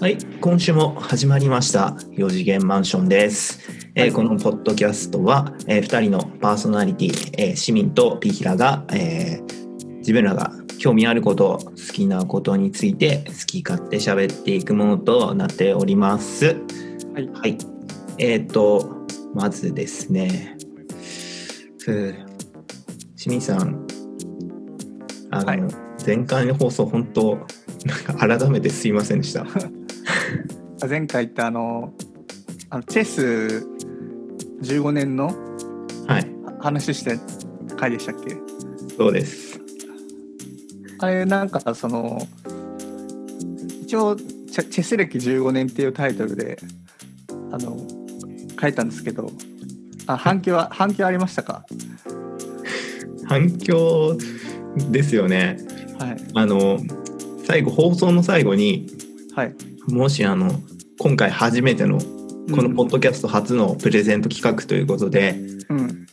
はい、今週も始まりました4次元マンションです。えーこのポッドキャストは、え2人のパーソナリティ、えー市民とピヒラが、えー自分らが興味あること、好きなことについて好き勝手喋っていくものとなっております。はいはい。えっ、と、まずですね、ふう清水さん、あの、はい前回の放送、本当、なんか改めてすいませんでした。前回言ったあのあのチェス15年のはい、話した回でしたっけ？そうです。あれなんかその一応チェチェス歴15年っていうタイトルであの書いたんですけどあ反響は反響ありましたか？反響ですよね。はい。あの、最後、放送の最後に、はいもしあの、今回初めての、このポッドキャスト初のプレゼント企画ということで、うん。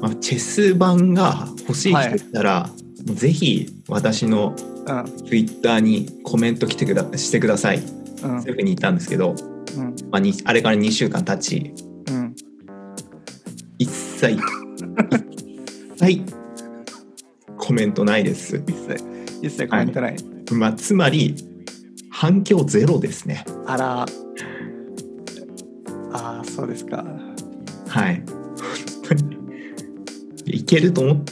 まあ、チェス版が欲しい人いたら、もうぜひ私のうん。ツイッターにコメント来てくだしてください。うん。そういうふうに言ったんですけど、うん。まあ、にあれから2週間経ち、うん。一切、一切コメントないです。一切一切コメントない、まあ、つまり、反響ゼロですね。あらあーそうですかはい。本当にいけると思っ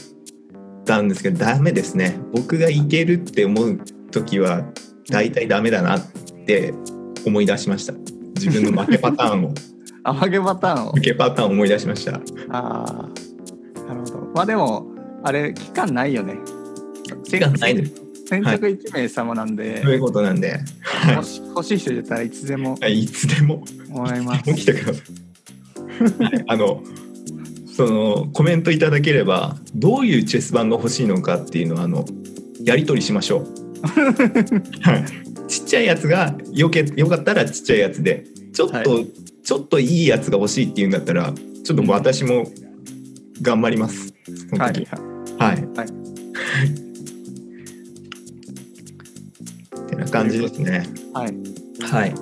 たんですけど、ダメですね。僕がいけるって思う時は、大体ダメだなって思い出しました。自分の負けパターンを、甘げパターンを負けパターンを思い出しました。ああ、なるほど。まあでも、あれ、期間ないよね。時間ないです。先着1名様なんで、そういうことなんで、もし欲しい人いたらいつでもはい、いつでも、もらいまいつでも来てください。はいあの、そのコメントいただければ、どういうチェス盤が欲しいのかっていうのは、あの、やり取りしましょう。はい。ちっちゃいやつがよけよかったらちっちゃいやつで、ちょっと、はちょっといいやつが欲しいっていうんだったら、ちょっともう私も頑張ります。はい。はい。はいてな感じですね。はい。はい。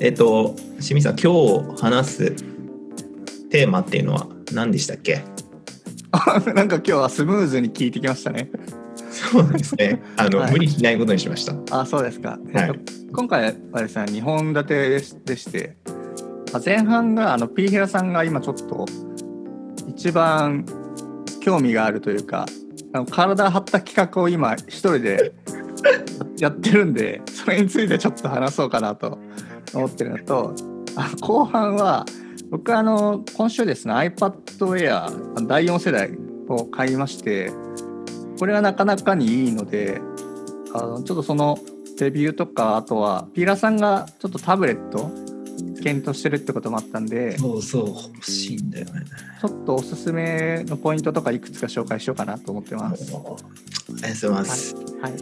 えっと、清水さん、今日話すテーマっていうのは何でしたっけ？あ なんか今日はスムーズに聞いてきましたね。そうですね。あの、はい無理しないことにしました。あそうですか。はいえっと今回はですね、2本立てでしでして、まあ前半があのピーヒラさんが今ちょっと一番興味があるというか、あの体張った企画を今一人でやってるんで、それについてちょっと話そうかなと思ってるのと、あの後半は僕はあの今週ですね iPad Air 第4世代を買いまして、これはなかなかにいいので、あのちょっとそのレビューとかあとはピーラさんがちょっとタブレット検討してるってこともあったんでちそうそう、欲しいんだよね。ょっとおすすめのポイントとかいくつか紹介しようかなと思ってます。ありがとうございます。はい、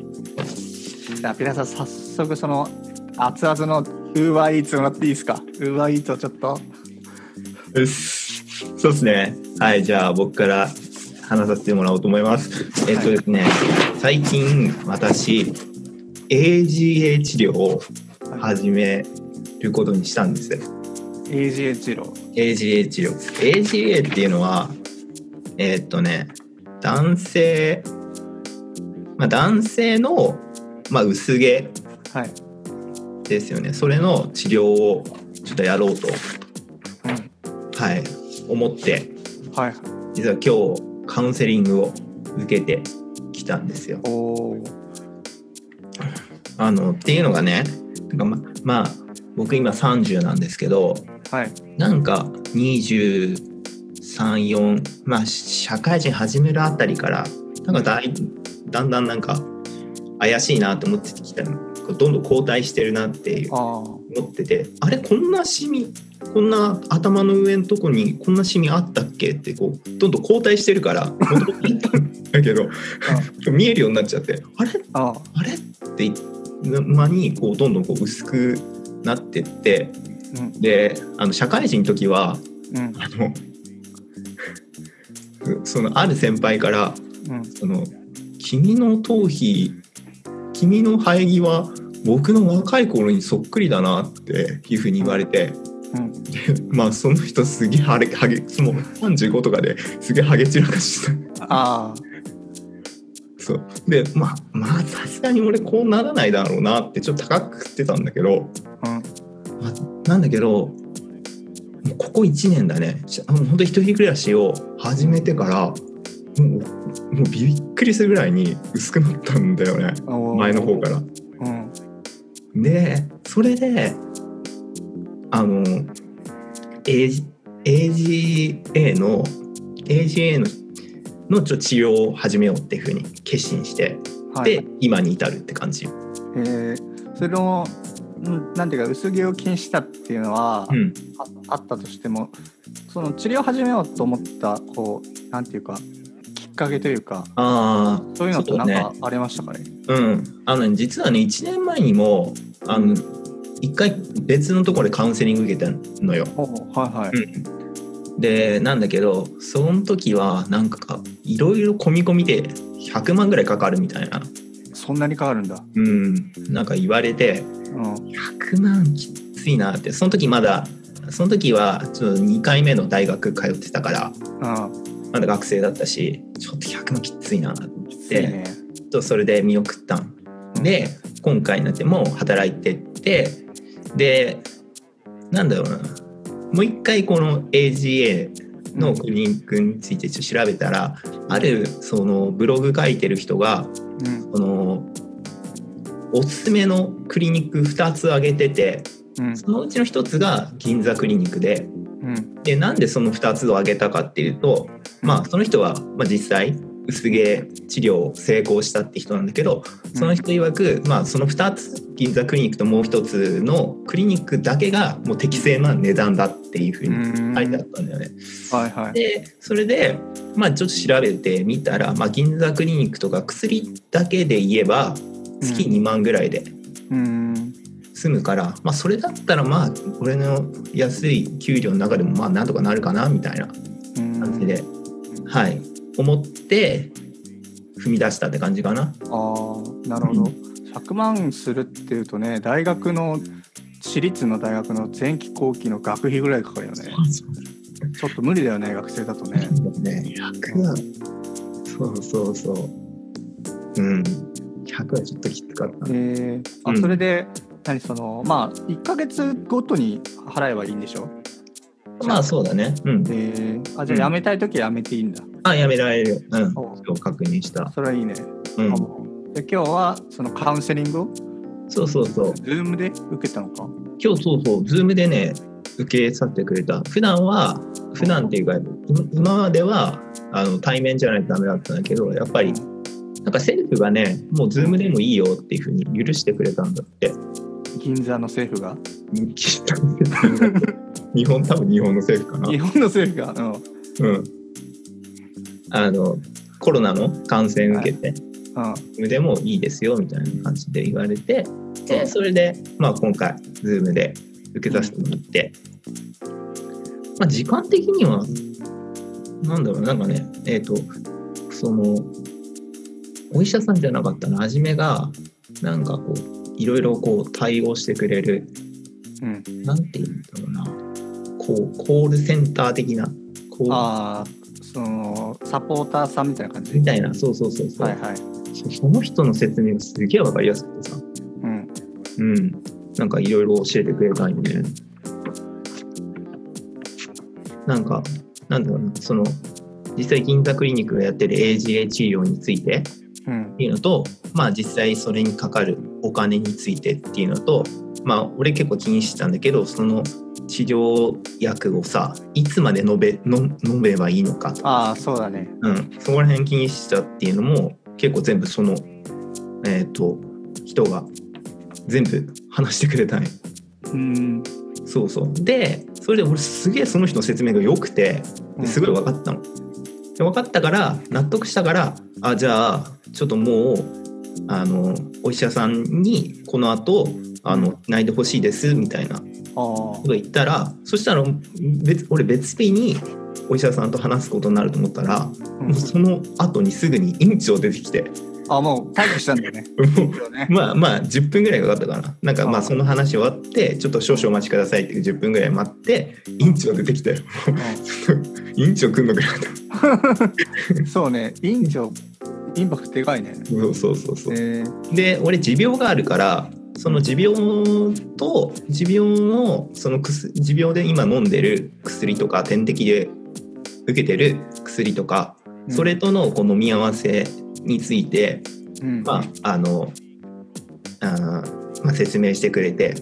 じゃあピーラーさん早速その熱々のウーバーイーツもらっていいですか？ウーバーイーツをちょっとうそうですね。はい、じゃあ僕から話させてもらおうと思います。えっとですね、最近私、AGA 治療を始めることにしたんです。AGA 治療 AGA 治療。AGA っていうのは、えーっとね、男性、まあ、男性の、まあ、薄毛はい、ですよね。それの治療をちょっとやろうと、うんはい、思って、はい、実は今日カウンセリングを受けてきたんですよ。あのっていうのがね、なんかままあ僕今30なんですけど、はい。なんか23、4まあ社会人始めるあたりからなんかだいだんだんなんか怪しいなと思ってきたの。どんどん後退してるなっていう思っててあれこんなシミこんな頭の上のとこにこんなシミあったっけ？ってこうどんどん後退してるから戻っていったんだけど 見えるようになっちゃってあれ？ああれ？って間にこうどんどんこう薄くなってってうん。であの社会人の時はうん。あの そのある先輩からうん。その君の頭皮君の生え際僕の若い頃にそっくりだなっていうふうに言われて、うん。まあその人すげえハゲハゲもう35とかですげえハゲ散らかして。たあ。そう。でまあまあさすがに俺こうならないだろうなってちょっと高く食ってたんだけど、あうん。まあなんだけどここ1年だね。本当一人暮らしを始めてからもうもうびっくりするぐらいに薄くなったんだよね。前の方から。うん。でそれであの AG AGA の AGA ののちょ治療を始めようっていうふうに決心して、はい。で今に至るって感じ。えー、それのんなんていうか薄毛を気にしたっていうのは、うん、ああったとしてもその治療を始めようと思ったこうなんていうかきっかけというかああそういうのってなんかありましたかね？うん。あのね実はね1年前にもあの一回別のところでカウンセリング受けたのよ。おはいはい、うん、でなんだけどその時はなんかいろいろ込み込みで100万ぐらいかかるみたいな、そんなに変わるんだ、うん、なんか言われてうん、100万きついなって。その時まだその時はちょっと2回目の大学通ってたからあまだ学生だったしちょっと100万きついなって。きついね。とそれで見送ったん。で今回になっても働いてってでなんだろうな。もう一回この AGA のクリニックについてちょっと調べたらあるそのブログ書いてる人がうん。このおすすめのクリニック2つ挙げててうん。そのうちの1つが銀座クリニックでうん。でなんでその2つを挙げたかっていうとまあその人は、まあ、実際薄毛治療を成功したって人なんだけどその人曰く、まあ、その2つ銀座クリニックともう1つのクリニックだけがもう適正な値段だっていうふうに書いてあったんだよね。はいはい。でそれで、まあ、ちょっと調べてみたら、まあ、銀座クリニックとか薬だけで言えば月2万ぐらいでうん。済むから、まあ、それだったらまあ俺の安い給料の中でもまあなんとかなるかなみたいなうん感じで、はい思って踏み出したって感じかな。ああなるほど、100万するっていうとね大学の私立の大学の前期後期の学費ぐらいかかるよね。ちょっと無理だよね学生だとね。ね、100はそうそうそう。うん。100はちょっときつかったな。えー、あうんそれで、何そのまあ1ヶ月ごとに払えばいいんでしょ？まあそうだね。うん。えー、あじゃあ辞めたい時は辞めていいんだ、あ、やめられるよ。うん。お今日確認した。それはいいね、うん。あで今日はそのカウンセリング？をそうそうそう。Zoom で受けたのか？今日そうそう、ズームでね、受けさせてくれた。普段は、普段っていうか、今今まではあの対面じゃないとダメだったんだけど、やっぱり、なんか政府がね、もうズームでもいいよっていうふうに許してくれたんだって。銀座の政府が？日本、多分日本の政府かな。日本の政府が？うん。あの、コロナの感染受けて、うんうん。ズームでもいいですよみたいな感じで言われて、で、それで、まあ今回、ズームで受けさせてもらって、まあ時間的には、なんだろう、なんかね、えっ、と、その、お医者さんじゃなかったな、はじめが、なんかこう、いろいろこう対応してくれる、うん。なんていうんだろうな、こう、コールセンター的な、こう、ああそのサポーターさんみたいな感じ？みたいな、そうそうそうそう、はいはい。そその人の説明がすげえわかりやすくてさ、うん。うん、なんかいろいろ教えてくれたんで、なんか、なんだろうな、その、実際銀座クリニックがやってる AGA 治療について。うんっていうのと、まあ実際それにかかるお金についてっていうのと、まあ俺結構気にしてたんだけど、その治療薬をさ、いつまで飲べ飲飲めばいいのかとか、ああそうだねうん、そこら辺気にしてたっていうのも結構全部その、えっ、と、人が全部話してくれたね。うんそうそう。で、それで俺すげえその人の説明が良くて、ですごい分かったの。で分かったから、納得したから、あ、じゃあ、ちょっともう、あの、お医者さんにこの後、あの、泣いてほしいです、みたいなこと言ったら、そしたら別、俺別日にお医者さんと話すことになると思ったら、うん。もうその後にすぐに院長出てきて、あ、もう退去したんだよね。まあまあ10分ぐらいかかったかな。なんかまあその話終わって、ちょっと少々お待ちくださいって10分ぐらい待って、委員長出てきたよ。委員長来んのかなうんそうね、院長、インパクトでかいね。そうそうそうそう。えー。で俺持病があるからその持病と持病のその薬持病で今飲んでる薬とか点滴で受けてる薬とか、それ、とのこう飲み合わせについて、うん。まああのあーまあ、説明してくれて、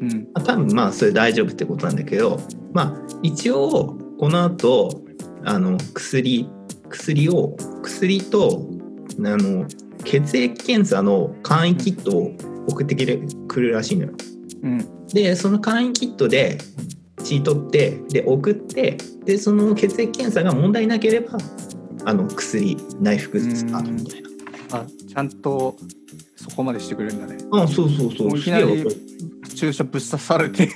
うん。まあ、多分まあそれ大丈夫ってことなんだけどまあ一応この後あの薬薬を薬とあの血液検査の簡易キットを送ってくるらしいのよ。うんでその簡易キットで血取ってで送ってでその血液検査が問題なければあの薬内服スタートみたいな。あちゃんとそこまでしてくれるんだね。あそうそうそう。いきなり注射ぶっ刺されて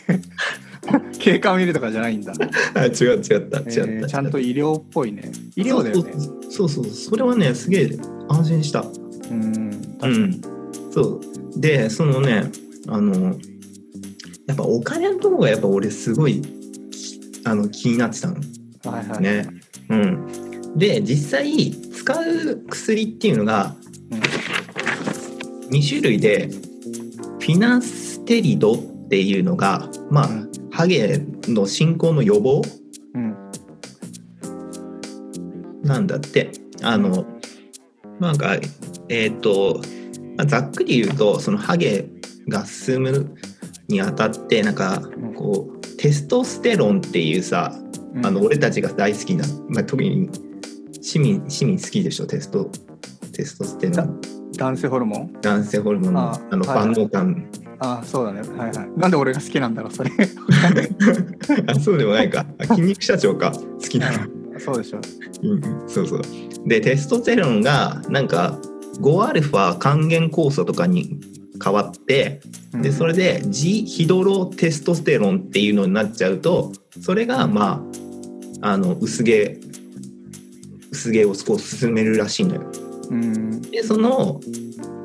経過を見るとかじゃないんだ。あ違う違った違った、えーちゃんと医療っぽいね。医療だよね。そうそうそうそうそれはねすげえ安心した。うんうん、そうでそのねあのやっぱお金のとこがやっぱ俺すごいあの気になってたのはいはい。ね。うん、で実際使う薬っていうのが2種類でフィナステリドっていうのがまあ、うんハゲの進行の予防うん。なんだって。あのなんかえっ、とまあざっくり言うとそのハゲが進むにあたってなんかん。こうテストステロンっていうさうん。あの俺たちが大好きな、まあ、特に市民市民好きでしょテストテストステロン。男性ホルモン？男性ホルモンのああのはい。万能感あそうだね。はいはい。なんで俺が好きなんだろう、それ。あそうでもないかあ筋肉社長か好きなのそうでしょ。うんそうそう。でテストステロンがなんか 5α 還元酵素とかに変わってでそれで G ヒドロテストステロンっていうのになっちゃうとそれがまああの薄毛薄毛をこう進めるらしいのよ。うん。でその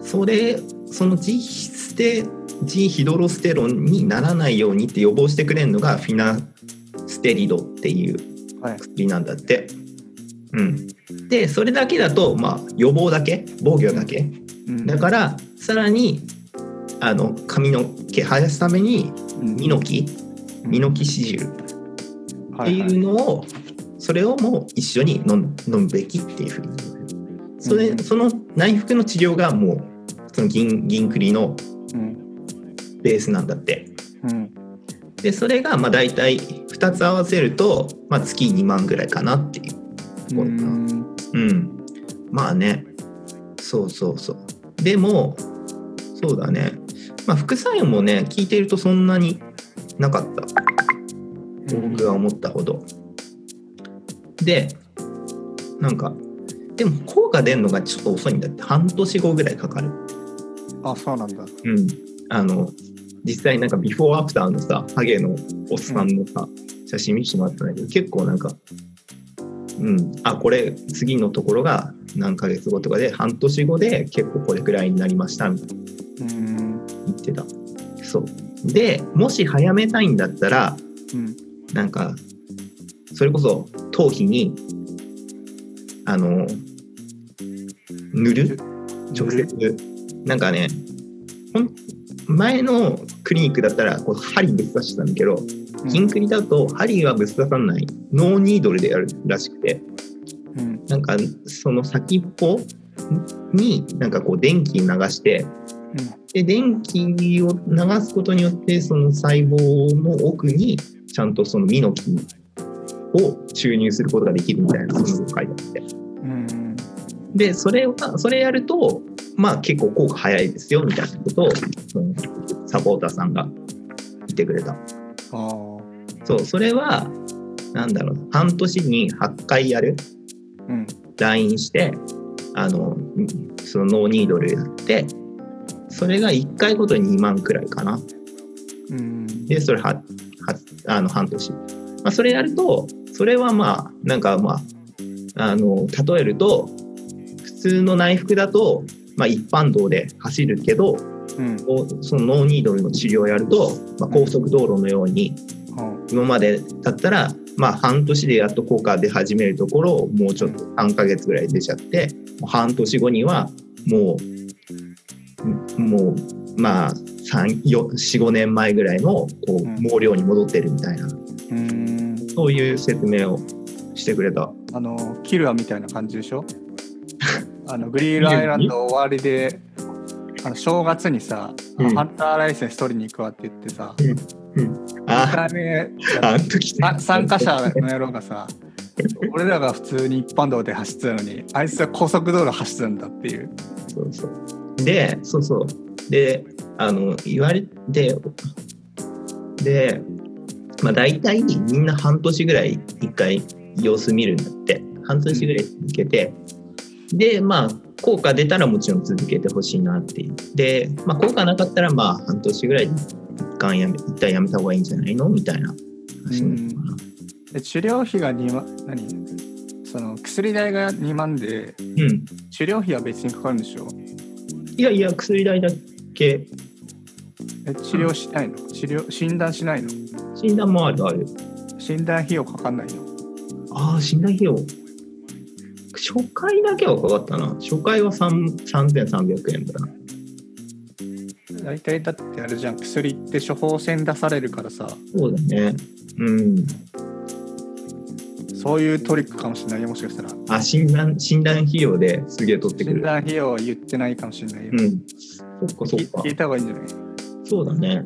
それその G ステ G ヒドロステロンにならないようにって予防してくれるのがフィナステリドっていうはい。薬なんだって。うん、でそれだけだと、まあ、予防だけ防御だけ。うん。だからさらにあの髪の毛生やすためにミノキミノキシジル。っはいはい。ていうのをそれをもう一緒に飲む飲むべきっていうふうにそれうん。その内服の治療がもうその銀銀栗のうん。ベースなんだって。うん。でそれがまあ大体2つ合わせると、まあ、月2万ぐらいかなっていう。ところかな。うん、まあね。そうそうそう。でもそうだね。まあ副作用もね聞いてるとそんなになかった。僕が思ったほど。でなんかでも効果出るのがちょっと遅いんだって。半年後ぐらいかかるあそうなんだ。うん。あの実際なんかビフォーアフターのさハゲのおっさんのさ、写真見せてもらったんだけど結構なんかうん。あこれ次のところが何ヶ月後とかで半年後で結構これくらいになりましたみたいな。うん。言ってた。そう。でもし早めたいんだったらうん。なんかそれこそ頭皮にあの塗る？直接なんかねほん前のクリニックだったらこう針ぶっ刺してたんだけど銀クリだと針はぶっ刺さない。ノーニードルでやるらしくて。うん。なんかその先っぽになんかこう電気流してで電気を流すことによってその細胞の奥にちゃんとそのミノキを注入することができるみたいなその書いてあって。うん。でそれはそれやるとまあ結構効果早いですよみたいなことをそのサポーターさんが言ってくれた。そうそれはなんだろう半年に8回やるうん。LINE してあのそのノーニードルやってそれが1回ごとに2万くらいかな。うん。でそれははあの半年、まあ、それやるとそれはまあなんかまああの例えると普通の内服だとまあ、一般道で走るけどうん。そのノーニードルの治療をやると、まあ、高速道路のように今までだったら、まあ、半年でやっと効果出始めるところをもうちょっと3ヶ月ぐらい出ちゃって半年後にはもうもうまあ45年前ぐらいのこううん。毛量に戻ってるみたいな、うん。そういう説明をしてくれた。あのキルアみたいな感じでしょ？あのグリーンアイランド終わりであの正月にさ、うん。ハンターライセンス取りに行くわって言ってさ、あ。2回目あ参加者の野郎がさ俺らが普通に一般道で走ってたのにあいつは高速道路走ってたんだっていう。そうそう。で、そうそう。で、あの、言われて、で、まあ大体みんな半年ぐらい一回様子見るんだって。半年ぐらい続けて、で、まあ、効果出たらもちろん続けてほしいなっていう。で、まあ、効果なかったら、まあ、半年ぐらいで一旦やめ、一旦やめた方がいいんじゃないのみたいな話なのかな。で治療費が2万何？その薬代が2万でうん。治療費は別にかかるんでしょ？いやいや、薬代だけ、え治療しないの？治療診断しないの？診断もあるある。診断費用かかんないの？ああ、診断費用。初回だけはかかったな。初回は3 3300円だな。大体だってあれじゃん薬って処方箋出されるからさそうだね。うん。そういうトリックかもしれないよもしかしたらあ、診断、診断費用ですげえ取ってく診る。断費用は言ってないかもしれないよ、うん。そっかそっか聞聞。いた方がいいんじゃない？そうだね。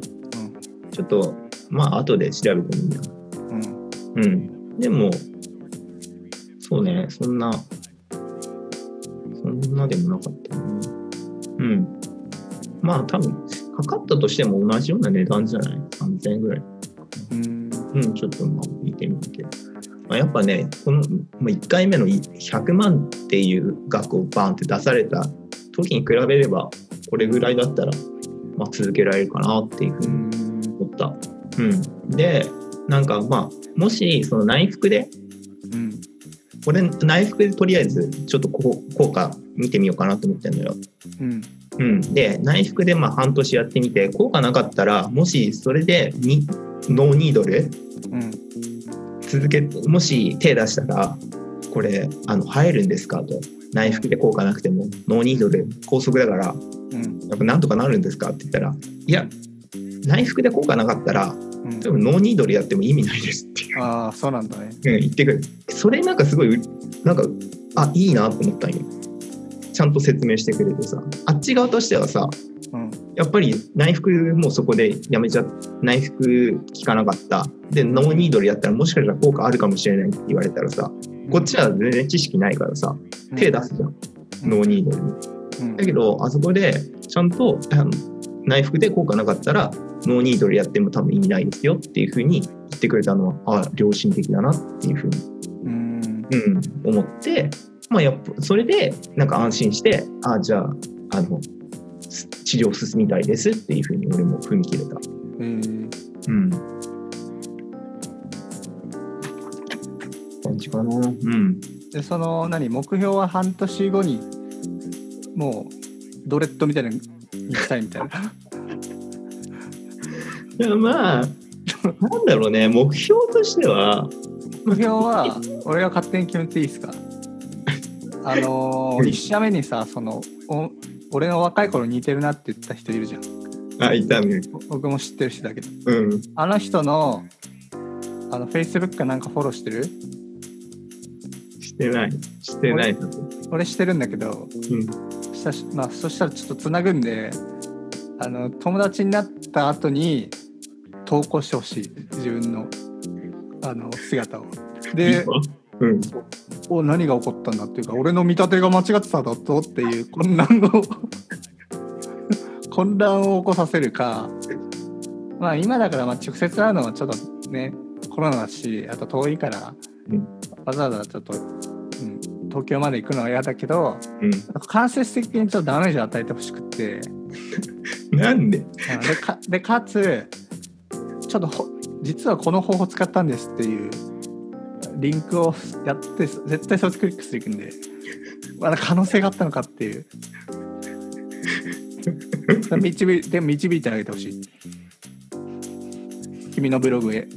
ちょっと、まあ、後で調べてみるうんうんうん。でも、そうね、そんな、そんなでもなかったな。うん。まあ、多分、かかったとしても同じような値段じゃない ?3000 円ぐらい。うんうん、ちょっとまあ見てみるけど。まあ、やっぱね、このまあ1回目の100万っていう額をバンって出された時に比べれば、これぐらいだったら、まあ、続けられるかなっていうふうに思った。うん。で、なんかまあ、もしその内服で、うんこれ内服でとりあえずちょっとこう効果見てみようかなと思ってるのよ。うん。うん、で内服でまあ半年やってみて効果なかったらもしそれでにノーニードルうん。続けもし手出したらこれあの生えるんですか？と。内服で効果なくてもノーニードル高速だからうん。やっぱなんとかなるんですか？って言ったらいや内服で効果なかったらうん。多分ノーニードルやっても意味ないですって、ああそうなんだね。うん、言ってくるそれなんかすごいなんかあいいなと思ったんよ。ちゃんと説明してくれてさ。あっち側としてはさうん。やっぱり内服もそこでやめちゃ内服効かなかった。でノーニードルやったらもしかしたら効果あるかもしれないって言われたらさこっちは全然知識ないからさ手出すじゃん、ノーニードルに。うん。だけどあそこでちゃんとあの内服で効果なかったらノーニードルやっても多分意味ないですよっていうふうに言ってくれたのはあ良心的だなっていうふうに、うんうん、思ってまあやっぱそれでなんか安心してあじゃああのす治療進みたいですっていうふうに俺も踏み切れた。えーうん。感じかな。うん。でその何目標は半年後にもうドレッドみたいなのにしたいみたいないやまあ、なんだろうね、目標としては、目標は俺が勝手に決めていいですか？あのうん1社目にさそのお俺の若い頃似てるなって言った人いるじゃんあ、痛み。僕も知ってる人だけどうん。あの人のあの Facebook かなんかフォローしてる？してない。してない。俺してるんだけどうん。そしたら,、まあ、そしたらちょっとつなぐんであの友達になった後に投稿してほしい自分のあの姿を。でうん。お何が起こったんだっていうか俺の見立てが間違ってたんだぞっていう混乱を 混乱を起こさせるかまあ今だからまあ直接会うのはちょっとねコロナだしあと遠いから、うんわざわざちょっと、うん、東京まで行くのは嫌だけどうん。間接的にちょっとダメージを与えてほしくって なんで？うんでかでかつちょっとほ実はこの方法使ったんですっていうリンクをやって絶対それクリックしていくんでまだ可能性があったのかっていう。導いでも導いてあげてほしい。君のブログへ。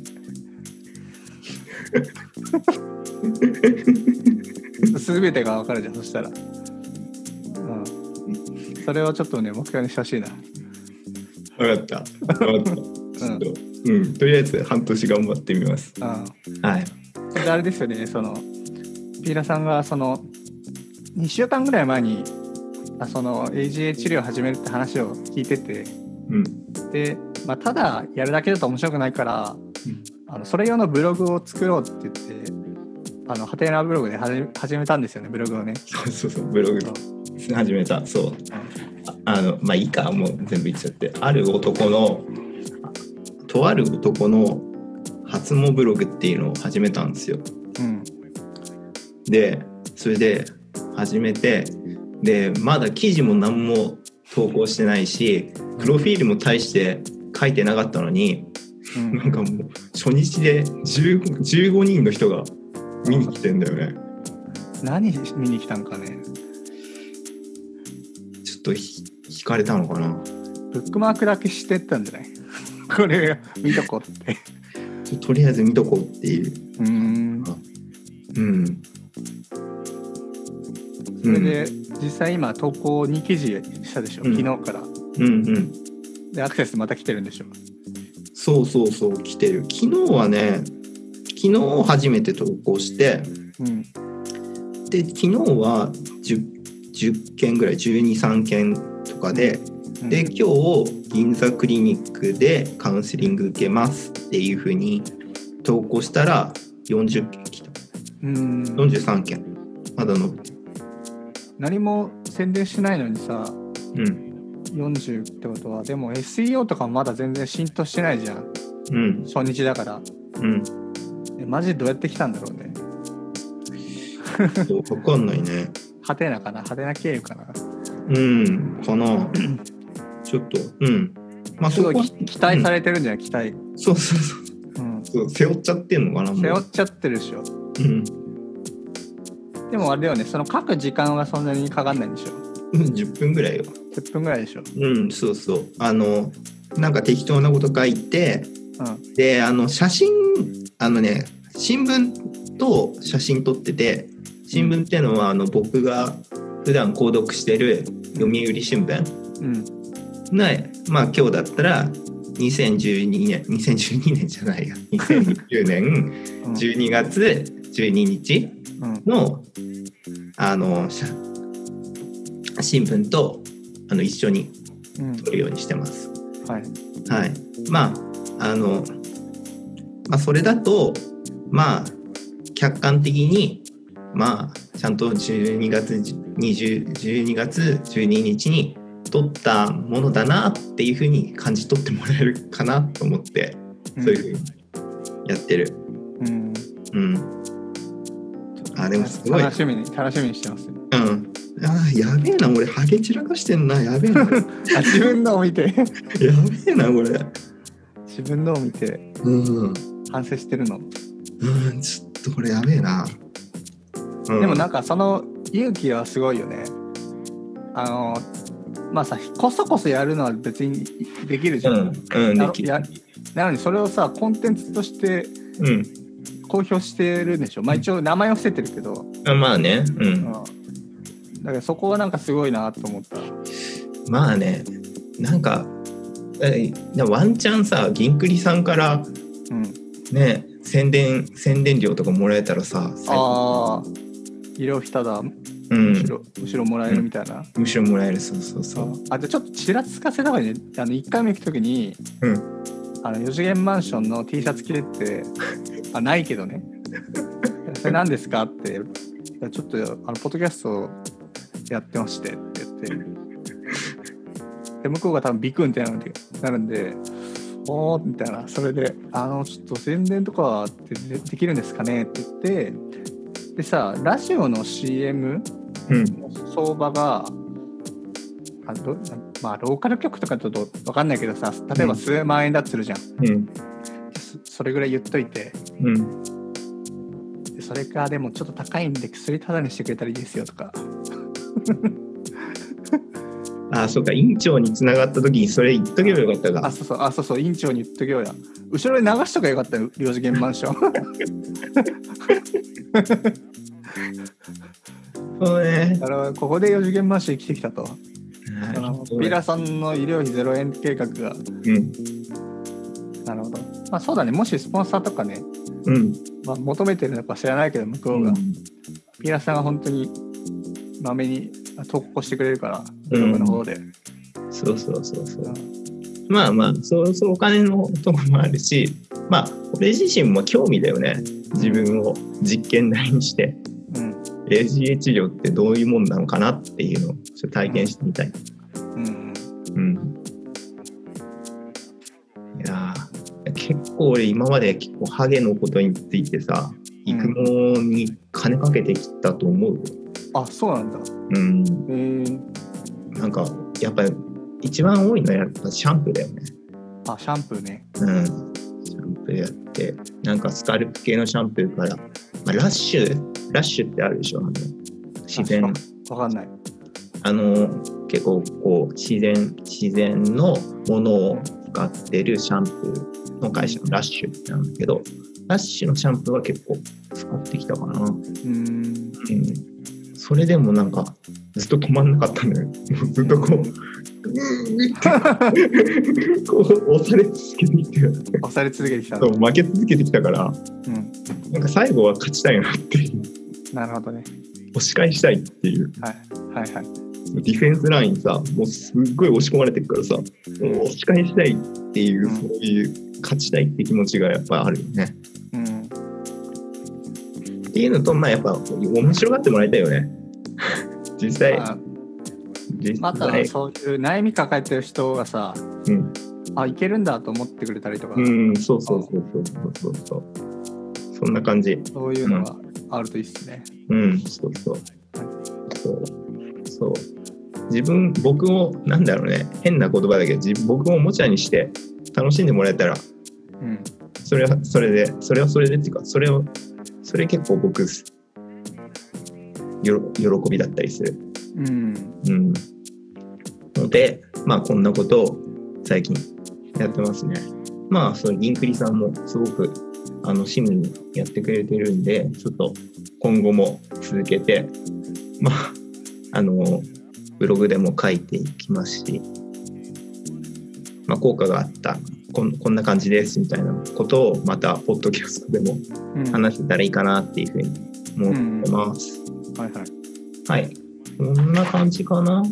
全てが分かるじゃんそしたら、うん、それをちょっとね目標にしてほしいな。分かった。分かった。ちょっと、うん、とりあえず半年頑張ってみます。うん。はい。そあれですよねそのピーラさんがその2週間ぐらい前にあその AGA 治療を始めるって話を聞いててうん。で、まあ、ただやるだけだと面白くないから、あのそれ用のブログを作ろうって言ってあのハテナブログで始め始めたんですよねブログをね。そうそうそうブログ。始めた。そう。ああのまあいいかもう全部言っちゃって。ある男のとある男の初詣ブログっていうのを始めたんですよ。うん。でそれで始めてでまだ記事も何も投稿してないしプロフィールも大して書いてなかったのにうん。なんかもう初日で 15, 15人の人が見に来てんだよね。何見に来たんかね。ちょっとひ惹かれたのかな。ブックマークだけしてったんじゃない？これ見とこうって。ちょとりあえず見とこうっていう。うーん。うん。それで実際今投稿2記事したでしょ、うん。昨日から。うんうん。でアクセスまた来てるんでしょ？そうそうそう来てる。昨日はね昨日初めて投稿してうん。で昨日は 10, 10件ぐらい123件とかでうん。で今日銀座クリニックでカウンセリング受けますっていうふうに投稿したら40件来た。うん。43件。まだ伸びてる。何も宣伝しないのにさうん。40ってことはでも SEO とかまだ全然浸透してないじゃん。うん。初日だから。うん。えマジでどうやって来たんだろうね。分かんないね。ハテナかな？ハテナ経由かな？うん。かな ちょっとうん。まあすごい期待されてるんじゃない？期待、そうそうそう。うん、そう背負っちゃってんのかな背負っちゃってるでしょ。うん。でもあれだよね。その書く時間はそんなにかかんないんでしょ。うん10分ぐらいよ。10分ぐらいでしょ。うんそうそう。あのなんか適当なこと書いてうん。であの写真あのね新聞と写真撮ってて新聞っていうのはあの僕が普段購読してる読売新聞うんのまあ今日だったら2012年2012年じゃないや。2020年うん。12月12日うん。のあの写新聞とあの一緒にうん。撮るようにしてます。はい。はい、まああの、まあ、それだとまあ客観的にまあちゃんと12月20 12月12日に撮ったものだなっていうふうに感じ取ってもらえるかなと思ってそういうふうにやってる。うんうん。あでもすごい。楽しみに楽しみにしてますうん。あーやべえな俺ハゲ散らかしてんなやべえな 自分のを見て べえなこれ。自分のを見てうん。反省してるの、うん、ちょっとこれやべえな。うんでもなんかその勇気はすごいよねあのまあさこそこそやるのは別にできるじゃん、うん、うん、なできる。やなのにそれをさコンテンツとしてうん。公表してるんでしょ。まあ一応名前は伏せてるけど、あ。まあね、ううん。ん。だからそこはなんかすごいなと思った。まあね、なんか、えワンチャンさ、銀クリさんからうん。ね、宣伝、宣伝料とかもらえたらさ、ああ医療費ただうん。後、ろ,、後ろもらえるみたいな、むしろもらえる、そうそうそう。あじゃあちょっとちらつかせた方がいいね。あの1回目行く時に、うん。あの4次元マンションの T シャツ着てってあないけどね。それ何ですかってちょっとあのポッドキャストやってましてって言って。で向こうが多分ビクンってなるんでなるんでおーみたいな。それで「あのちょっと宣伝とかってでできるんですかね?」って言ってでさラジオの CM うん、相場があどまあローカル局とかだと分かんないけどさ例えば数万円だとするじゃん、うん、そそれぐらい言っといて。うん。でそれかでもちょっと高いんで薬タダにしてくれたらいいですよとかあ、そうか、院長につながった時にそれ言っとけばよかったあ、か。そうそう、あ、そうそう、院長に言っとけようや。後ろに流しとけばよかったよ、領事現マンション。そうね。だからここで4次元マンション生きてきたと。ピラさんの医療費0円計画が、うん。なるほど。まあそうだね、もしスポンサーとかね、うん。まあ、求めてるのか知らないけど、向こうが、ピラさんが本当にまめに投稿してくれるから、ブログの方で。そうそうそうそうう。んまあまあ、そうそうお金のとこもあるし、まあ、俺自身も興味だよね。自分を実験台にして、うん。AGA 治療ってどういうもんなのかなっていうのをちょっと体験してみたい。うん。うん。いやー結構俺今まで結構ハゲのことについてさ、育毛に金かけてきたと思うよ。あ、そうなんだ。うん。えー、なんか、やっぱり一番多いのはやっぱシャンプーだよね。あ、シャンプーね。うん。シャンプーやって、なんかスカルプ系のシャンプーから、まあ、ラッシュ、ラッシュってあるでしょ、あの自然。わかんない。あの、結構こう、自然、自然のものを使ってるシャンプーの会社のラッシュなんだけど、ラッシュのシャンプーは結構使ってきたかな。うーん。うん。それでもなんか、ずっと止まんなかったんだよ。ずっとこう、こう押され続けてきて、押され続けてきた。そう負け続けてきたから、うん。なんか最後は勝ちたいなっていう、なるほどね。押し返したいっていう、はい。はいはい。ディフェンスラインさ、もうすっごい押し込まれてるからさ、もう押し返したいっていう、うんそういう勝ちたいって気持ちがやっぱあるよね。うん。っていうのと、まあやっぱ面白がってもらいたいよね。実際、まあ、実また際、そういう悩み抱えてる人がさ、うん、あ、いけるんだと思ってくれたりとか、うん、そうそうそうそうそうそう。そんな感じ。そういうのがあるといいっすね。うん、そうそう。そう。そう。自分、僕を、なんだろうね、変な言葉だけど、自僕をおもちゃにして楽しんでもらえたら、うん。それはそれで、それはそれでっていうか、それを、それ結構僕、よろ喜びだったりする。うん。うん。ので、まあ、こんなことを最近やってますね。まあ、その銀栗さんもすごく、あの、親身にやってくれてるんで、ちょっと今後も続けて、まあ、あの、ブログでも書いていきますし、まあ、効果があった、こんこんな感じですみたいなことを、また、ポッドキャストでもうん話せたらいいかなっていうふうに思ってます。はいはい。はい。こんな感じかな。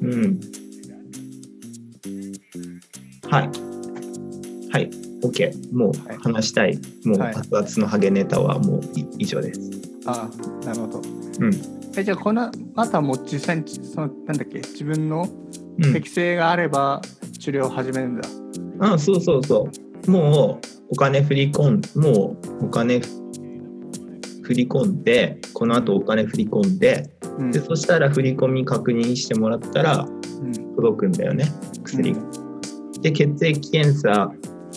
うん。はい。はい。OK。もはいう話したい。もうはい熱々のハゲネタはもうい以上です。あなるほど。うん。え、じゃあ、この、あとはもう実際に、その、なんだっけ、自分のうん。適性があれば治療を始めるんだ。あ、そうそうそう。もうお金振り込ん、もうお金振り込んで、この後お金振り込んで、うん。でそしたら振り込み確認してもらったらうん。届くんだよね、薬が。で血液検査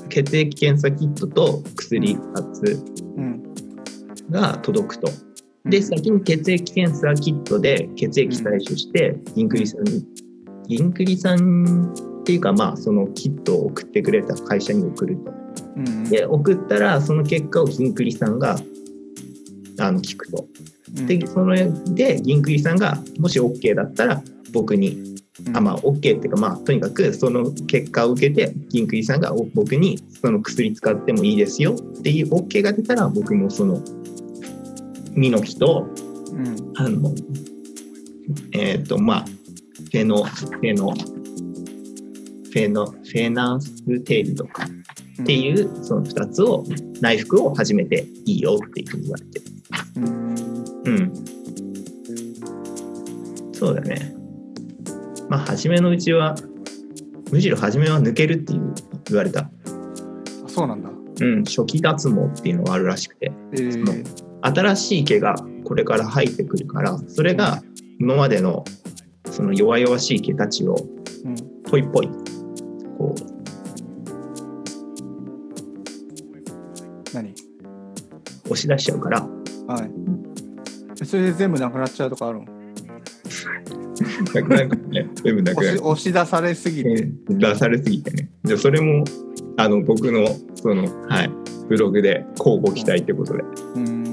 血液検査キットと薬2つうん。が届くと。で先に血液検査キットで血液採取して銀栗さ銀栗さんっていうかまあそのキットを送ってくれた会社に送ると。うん。で送ったらその結果を銀栗さんがあの聞くと。うん、でそので銀栗さんがもし OK だったら僕にあまあ OK っていうかまあとにかくその結果を受けて銀栗さんがお僕にその薬使ってもいいですよっていう OK が出たら僕もそのミノキとうん。あのえっ、とまあフェノフェノフェノフェナステールとかっていうその2つを内服を始めていいよっていうふうに言われてるうん。うん。そうだね。まあ、初めのうちは、むしろ初めは抜けるっていう言われた。あそうなんだ。うん、初期脱毛っていうのがあるらしくて、えー、新しい毛がこれから生えてくるから、それが今までのその弱々しい毛たちをうん。ぽいぽい、こ何？う、押し出しちゃうから、はい。えそれで全部なくなっちゃうとかあるの？なくなるね。全部なくなる。押し出されすぎて、うん出されすぎてね。じゃあそれも、あの、僕の、その、はい、ブログで交互期待ってことで。うん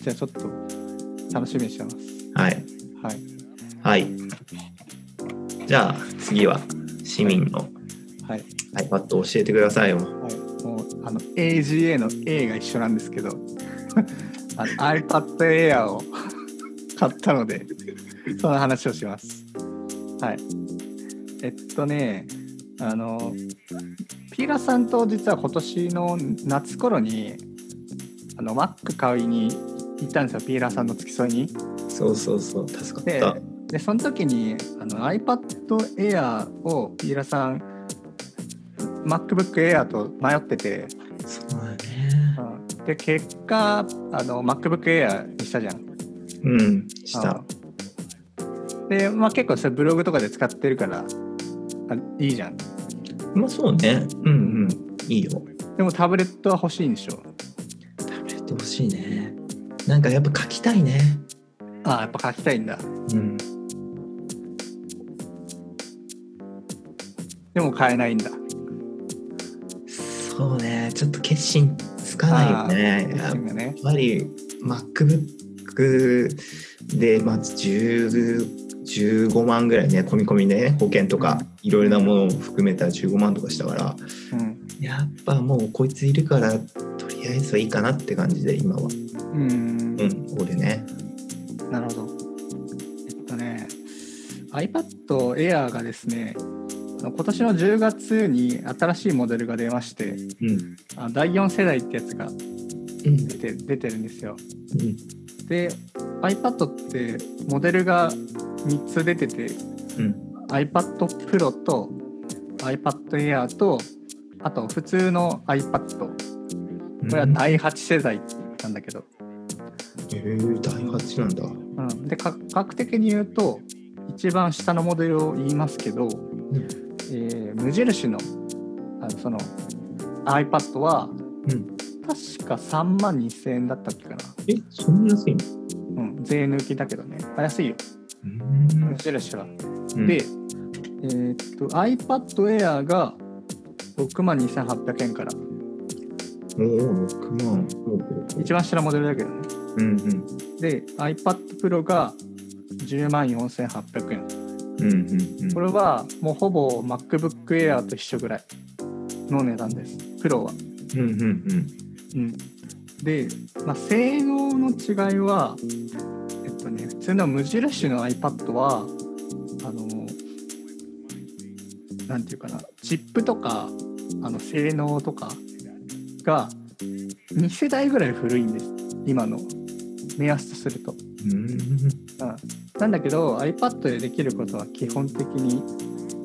じゃあちょっと楽しみにしてますはい。はいはい。じゃあ、次は、市民のはい、iPad を教えてくださいよ。はい、もうあの AGA の A が一緒なんですけど iPad Air を 買ったのでその話をしますはいえっとねあのピーラさんと実は今年の夏頃にあの Mac 買いに行ったんですよピーラさんの付き添いにそうそうそう、助かっでた。でその時にあの iPad Air をピーラさん MacBook Air と迷ってて、そうだね。うんで結果あの MacBook Air にしたじゃん。うん、した。うんで、まあ、結構それブログとかで使ってるからあいいじゃん。まあそうね。うんうん。いいよ。でもタブレットは欲しいんでしょ。タブレット欲しいね。なんかやっぱ書きたいね。ああやっぱ書きたいんだ。うん。でも買えないんだ。そうね。ちょっと決心つかないよね。やっ。ぱり MacBook でまず10 15万ぐらいね込み込みね保険とかいろいろなものを含めたら15万とかしたからうん。やっぱもうこいついるからとりあえずはいいかなって感じで今はうんう。ん俺ねなるほど。えっとね、iPad Air がですね、今年の10月に新しいモデルが出まして、うんあ第4世代ってやつがうん出て出てるんですよ。うんで、iPad ってモデルが3つ出てて、うん iPad Pro と iPad Air と、あと普通の iPad。これは第8世代なんだけど、えー、第8なんだ。うん、で価格的に言うと一番下のモデルを言いますけど、えー無印のあのその iPad はうん。確か3万2000円だったっけかな、えそんな安いの？うん、税抜きだけどね。あ安いよ。うん。無印は、うん。で、えーっと iPad Air が6万2800円から。おお6万一番下のモデルだけどねうんうんで iPad Pro が10万4800円うんうんうんこれはもうほぼ MacBook Air と一緒ぐらいの値段です。プロは。うんうんうんうん、で、まあ、性能の違いは、えっとね、普通の無印の iPad は、あの、なんていうかな、チップとか、あの性能とかが2世代ぐらい古いんです。今の。目安とすると。うん。うん、なんだけど iPad でできることは基本的に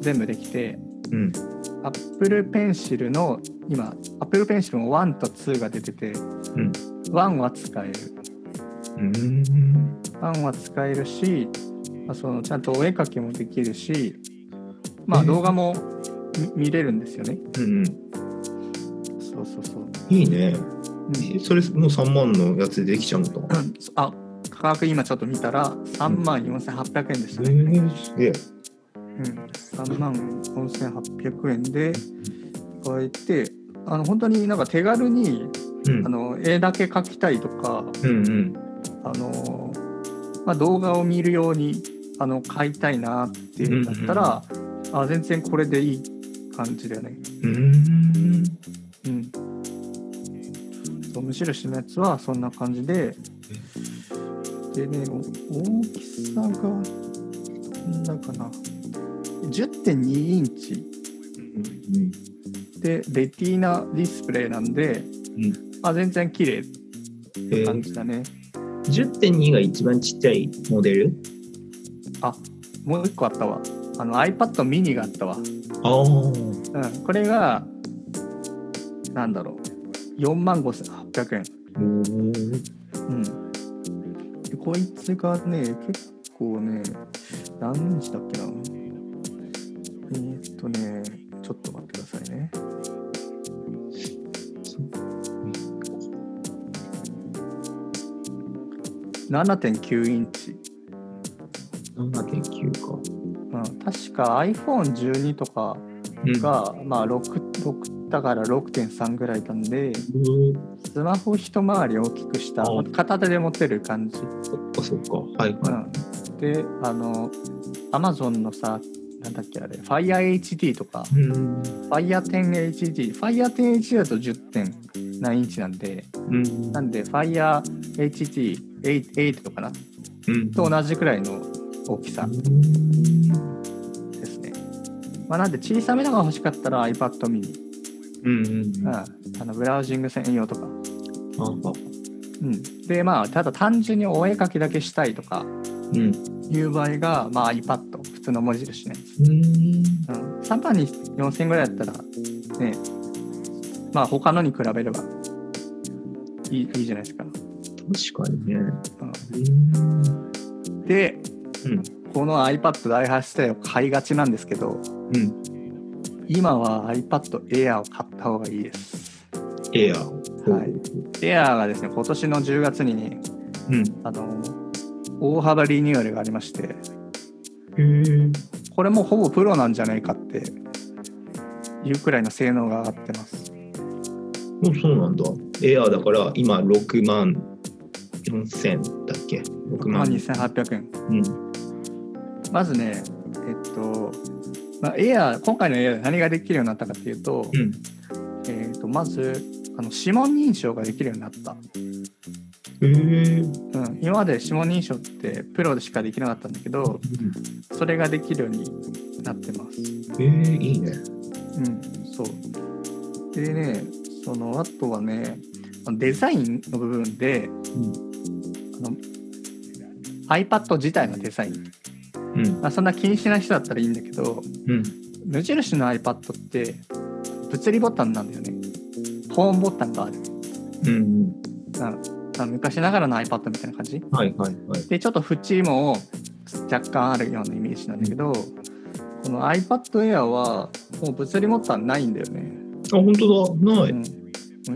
全部できてうん。Apple Pencil の今 Apple Pencil も1と2が出てて、ん。1は使える。うん。1は使えるし、まあ、そのちゃんとお絵描きもできるしまあえー動画も見見れるんですよね。うん。そうそうそう、いいねうん。えそれもう3万のやつでできちゃうのかあ価格今ちょっと見たら3万4800円でしたえね、ー、すげえ。うん、3万4800円で買えてあの本当になんか手軽にうん。あの絵だけ描きたいとかうんうん。あの、まあ、動画を見るようにあの買いたいなっていうんだったら、あ全然これでいい感じだよね。うん。うん、そう無印のやつはそんな感じで。でねお大きさがどんなかな。10.2インチ。でレティーナディスプレイなんで、うん。あ全然綺麗っえて感ー、じだね。10.2が一番ちっちゃいモデル？あもう一個あったわ。あの iPad mini があったわ。ああうん、これがなんだろう。4万5800円。うん、でこいつがね結構ね何インチだっけなえーっとねちょっと待ってくださいね7.9インチ。7.9か。うん、確か iPhone12 とかうん。が、まあ 6, 6だから6.3ぐらいなんで、うんスマホ一回り大きくしたあ片手で持てる感じ。そっかそっか。はいはうん、で、あの、Amazon のさ、なんだっけあれ、FireHD とか、い。うん。Fire10HD、Fire10HD だと10.9インチなんで、うん。なんで FireHD8 とかな？うん。と同じくらいの大きさうんですね。まあ、なんで小さめのが欲しかったら iPad mini、うんうん、あのブラウジング専用とか。うん、で、まあ、ただ単純にお絵描きだけしたいとかうん。いう場合が、まあ、iPad、普通の文字印ね。うん。うん、3万に4000円ぐらいだったら、ね、まあ、他のに比べればいいいいじゃないですか。確かにね。うん、で、うん。この iPad 第8世代を買いがちなんですけど、うん。今は iPad Air を買った方がいいです。エア。はい。Air がですね、今年の10月にね、うん。あの、大幅リニューアルがありまして。これもほぼプロなんじゃないかっていうくらいの性能が上がってます。もうそうなんだ。エアだから今6万4000だっけ ?6 まあ、万。2800円。うん。まずね、えっと、まあ、Air、今回の Air で何ができるようになったかっていうと、うん。えっと、まず、あの指紋認証ができるようになった。へえ。うん、今まで指紋認証ってプロでしかできなかったんだけど、それができるようになってます。へえ、いいね。うん、そう。でね、そのあとはね、デザインの部分で、あの iPad 自体のデザイン、うん。まあ、そんな気にしない人だったらいいんだけど、うん。無印の iPad って物理ボタンなんだよね。ホームボタンがある。うん。ああ昔ながらの iPad みたいな感じ？はいはいはい。で、ちょっと縁も若干あるようなイメージなんだけど、この iPad Air はもう物理ボタンないんだよね。あ、本当だ。ない。うん、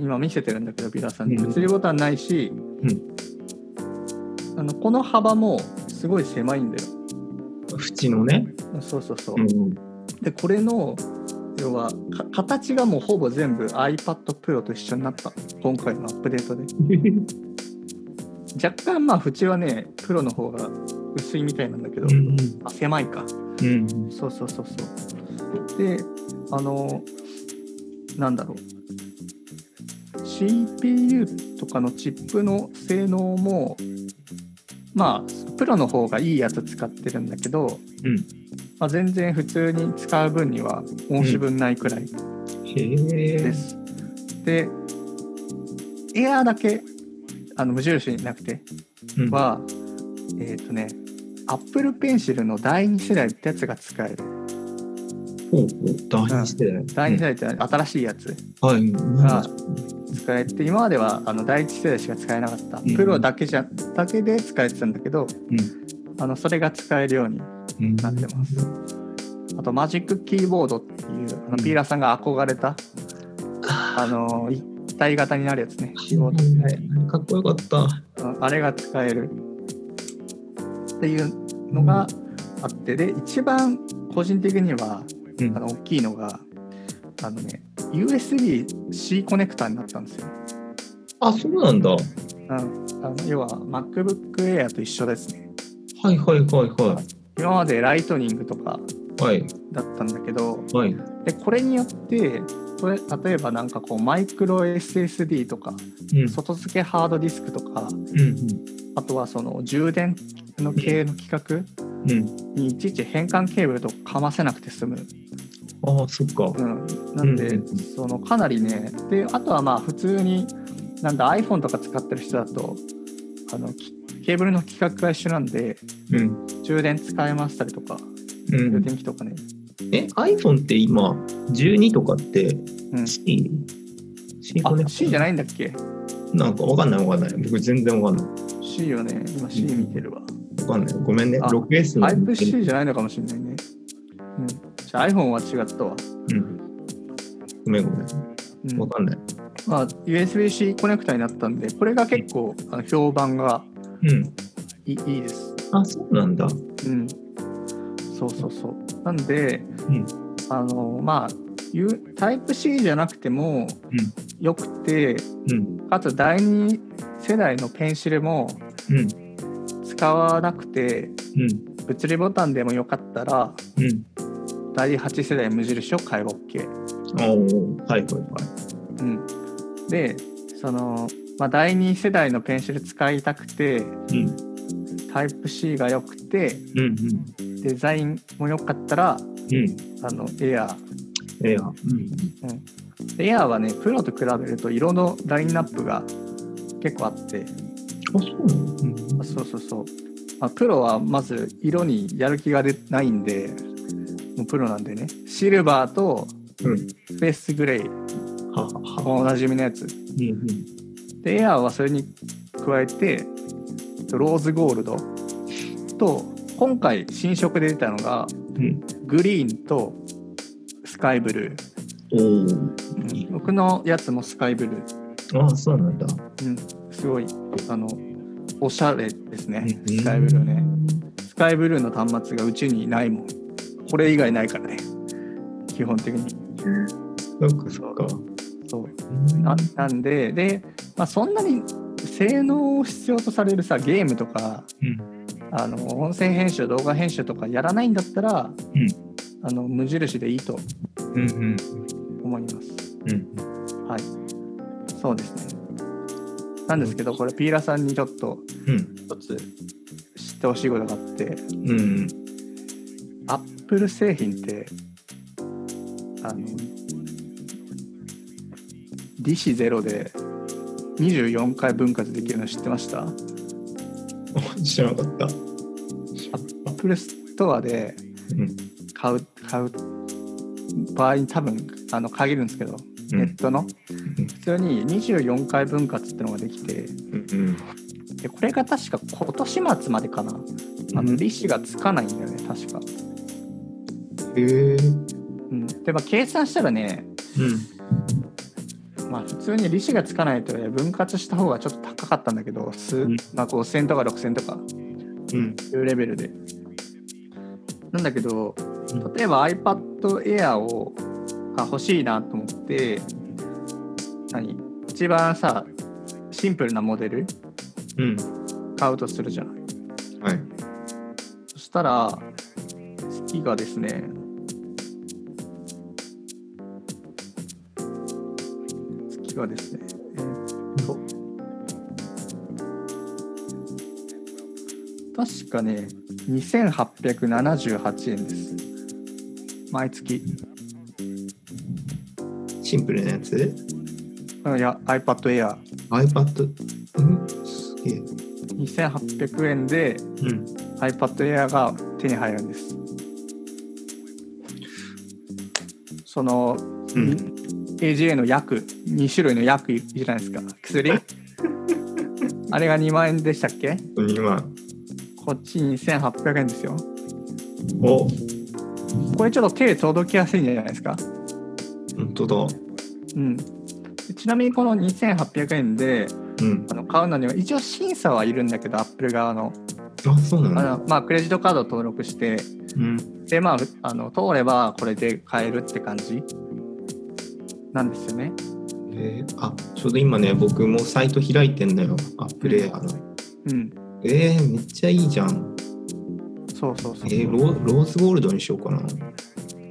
今見せてるんだけど、ビラさんに。うん物理ボタンないし、あのこの幅もすごい狭いんだよ。縁のね。そうそうそう。うん。で、これの、要はか形がもうほぼ全部 iPad Pro と一緒になった。今回のアップデートで。若干まあ縁はね、プロの方が薄いみたいなんだけど、うん。あ狭いか。うん。そうそうそうそう。で、あの、なんだろう。CPU とかのチップの性能も、まあ、プロの方がいいやつ使ってるんだけど、うん。まあ、全然普通に使う分には申し分ないくらい。です。で、エアーだけ、あの無印になくてうん。は、えっ、とね、Apple Pencil の第2世代ってやつが使える。ほうほう。第二世代。第2世代って新しいやつはい。が使えて、今まではあの第1世代しか使えなかった。うんプロだけじゃ、だけで使えてたんだけど、うん。あのそれが使えるようにうん。なってます。あと、マジックキーボードっていう、あのピーラーさんが憧れた、あの、一体型になるやつね、キーボード。はい。かっこよかった。うんあれが使えるっていうのがあって、で、一番個人的には、うんあの大きいのが、あのね、USB-C コネクターになったんですよ。あ、そうなんだ。はうん、あの要は MacBook Air と一緒ですね。いはいはいは今までライトニングとかい。はい。だったんだけど、はい。でこれによって、これ例えばなんかこうマイクロ SSD とか、うん。外付けハードディスクとか、うん。あとはその充電の系の規格うん。にいちいち変換ケーブルとかかませなくて済む。ああ、そっか。うん、なんで、うんそのかなりね、で、あとはまあ普通に、なんだ iPhone とか使ってる人だと、あのきケーブルの規格が一緒なんで、うん。充電使えましたりとか、うん。充電器とかね。え、iPhone って今、12とかってうん、C? C あコネ、ク C じゃないんだっけ？なんかわかんないわかんない。僕全然わかんない。?C よね。今 C 見てるわ。わかんない。ごめんね。あ 6S の。Type-C じゃないのかもしれないね。ゃあ iPhone は違ったわ。うん。ごめんごめん。うんわかんない。まあ、USB-C コネクタになったんで、これが結構あの評判がうん。いいいいです。あ、そうなんだ。うん。そうそうそう。なんで、うん。あの、まあ、タイプ C じゃなくてもよくて、うん。かつ第二世代のペンシルもうん。使わなくて、うん。物理ボタンでもよかったら、うん。第8世代無印を買えば OK。おおはいはいはい。うん、で、その、まあ、第2世代のペンシル使いたくて、うん。タイプ C が良くて、うん。デザインも良かったら、うん。うん。あの、エアー。ええや。うん。うん、エアーはね、プロと比べると色のラインナップが結構あって、あ、そうなの？うんあそうそうそう。まあ、プロはまず色にやる気が出ないんで、もうプロなんでね、シルバーとうん。スペースグレイ。おなじみのやつ。うんうん。で、エアーはそれに加えて、ローズゴールドと、今回新色で出たのが、うん。グリーンとスカイブルー。おうん僕のやつもスカイブルー。お。あ、そうなんだ。うん、すごい、あの、おしゃれですね、うんスカイブルーね。。スカイブルーの端末がうちにないもん。これ以外ないからね、基本的に。そっかそっか。そうななんで、で、まあ、そんなに性能を必要とされるさ、ゲームとか、うん。あの音声編集、動画編集とかやらないんだったら、うんあの無印でいいとうんうん。思います。うん。はい。そうですね。なんですけど、これ、ピーラさんにちょっとうん。一つ知ってほしいことがあって、うん。アップル製品って、あの、利子ゼロで24回分割できるの知ってました？ア知らなかった。ップルストアでうん。買う、買う場合に多分、あの、限るんですけど、ネットの、うん普通に24回分割ってのができて、うん。でこれが確か今年末までかな。あの、うん利子がつかないんだよね、確か。へえ。うん。で、まあ、計算したらね、うん。まあ普通に利子がつかないと分割した方がちょっと高かったんだけど、数うんまあ、5000とか6000とかうん。いうレベルで。なんだけどうん、例えば iPad Air をが欲しいなと思って、何？一番さ、シンプルなモデルうん。買うとするじゃない。はい。そしたら、月がですね、がですね、えーっと、確かね、2878円です。毎月。シンプルなやつ？あいや、iPad Air。?iPad? うん？すげえ。2800円でうん。iPad Air が手に入るんです。その、うん。AGA の薬2種類の薬いるじゃないですか薬？あれが2万円でしたっけ？2万。こっち2800円ですよお、これちょっと手届きやすいんじゃないですか？本当だ。うんでちなみにこの2800円でうん。あの買うのには一応審査はいるんだけどアップル側のあ、そうなんあだ。のまあクレジットカードを登録してうん。でまああの通ればこれで買えるって感じなんですよねえー、あ、ちょうど今ね、僕もサイト開いてんだよ。アップレイヤーの。うんえー、めっちゃいいじゃん。そうそうそう、えー、ローローズゴールドにしようかな。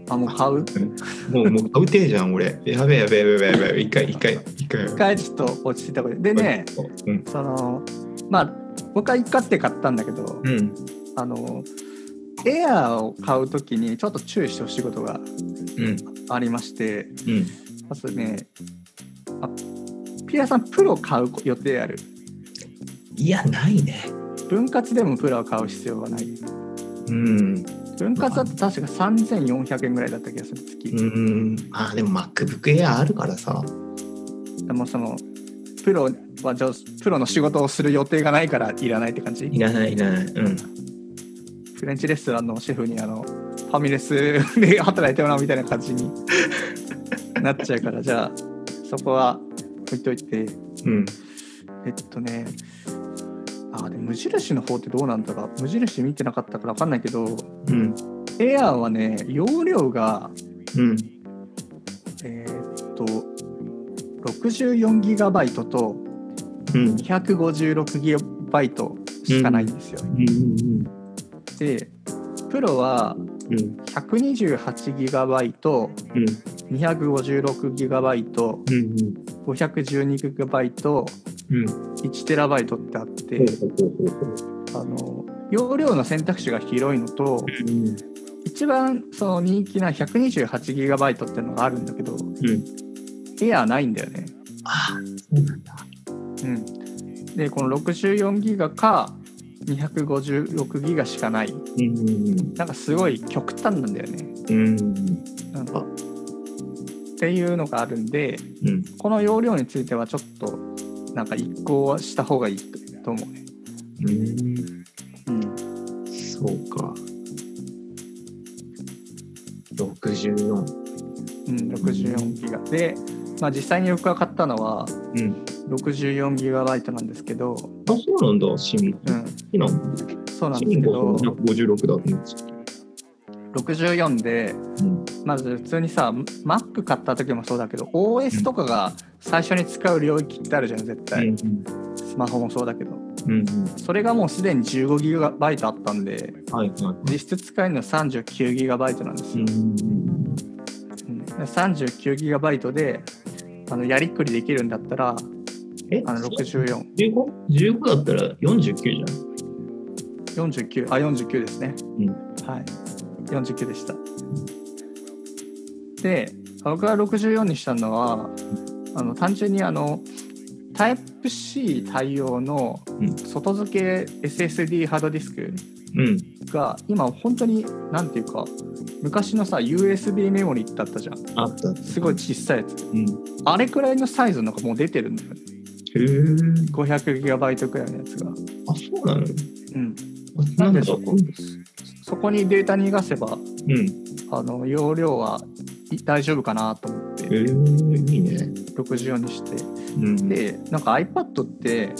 あもう買う？もう、もう買うてじゃん、俺。やべえやべえやべえやべえ。一回、一回、一回。一回ちょっと落ち着いたことででね、うん。そのまあ僕は一括で買ったんだけど、うん。あのエアーを買うときにちょっと注意してほしいことがうん。ありましてうん。まずねあピアさんプロ買う予定ある？いや、ないね。分割でもプロを買う必要はないうん。分割だと確か3400円ぐらいだった気がする月、うん。あ、でも MacBook Air あるからさ。でもそのプロはじゃあプロの仕事をする予定がないからいらないって感じ？いらない、いらない。うん。フレンチレストランのシェフにあのファミレスで働いてもらうみたいな感じになっちゃうからじゃあそこは置いといてうん。えっとねあでも無印の方ってどうなんだろう無印見てなかったから分かんないけどうん。エアーはね容量がうん。えーっと 64GB とうん。256GB しかないんですよ、うん。でプロはうん。128GB うん。256GB うん。512GB うん。1TB ってあって、あの容量の選択肢が広いのとうん。一番その人気な 128GB っていうのがあるんだけどうん。エアーないんだよね。ああ、そうなんだ。うん、でこの 64GB か 256GB しかないうん。なんかすごい極端なんだよね。うん。なんかっていうのがあるんでうん。この容量についてはちょっとなんか移行した方がいいと思うね。うん。うん、そうか。64。うん、64ギガで、まあ、実際に僕が買ったのはうん。64ギガバイトなんですけど、あ、そうなんだ、市民。うん、好きなのそうなんですけど56だってた64でうん。まず普通にさ Mac 買った時もそうだけど OS とかが最初に使う領域ってあるじゃん絶対、スマホもそうだけどうん。うん。それがもうすでに15ギガバイトあったんではいはい。実質使えるのは39ギガバイトなんですよ、うん。うん、で39ギガバイトであのやりくりできるんだったらえ？あの64 15?15 だったら49じゃん。49あ49ですね、うん。はい。49でした。で僕が64にしたのはあの単純にあのタイプ C 対応のうん。外付け SSD ハードディスクうん。が今本当に何ていうか昔のさ USB メモリだったじゃん。あった。すごい小さいやつ。うん。あれくらいのサイズのがもう出てるんだよねへえ。500GB くらいのやつが。あ、そうなの？うん。なんんでそこ？そこにデータ逃がせばうん。あの容量はい大丈夫かなと思ってへえ、いいね。64にして。うん。でなんか iPad って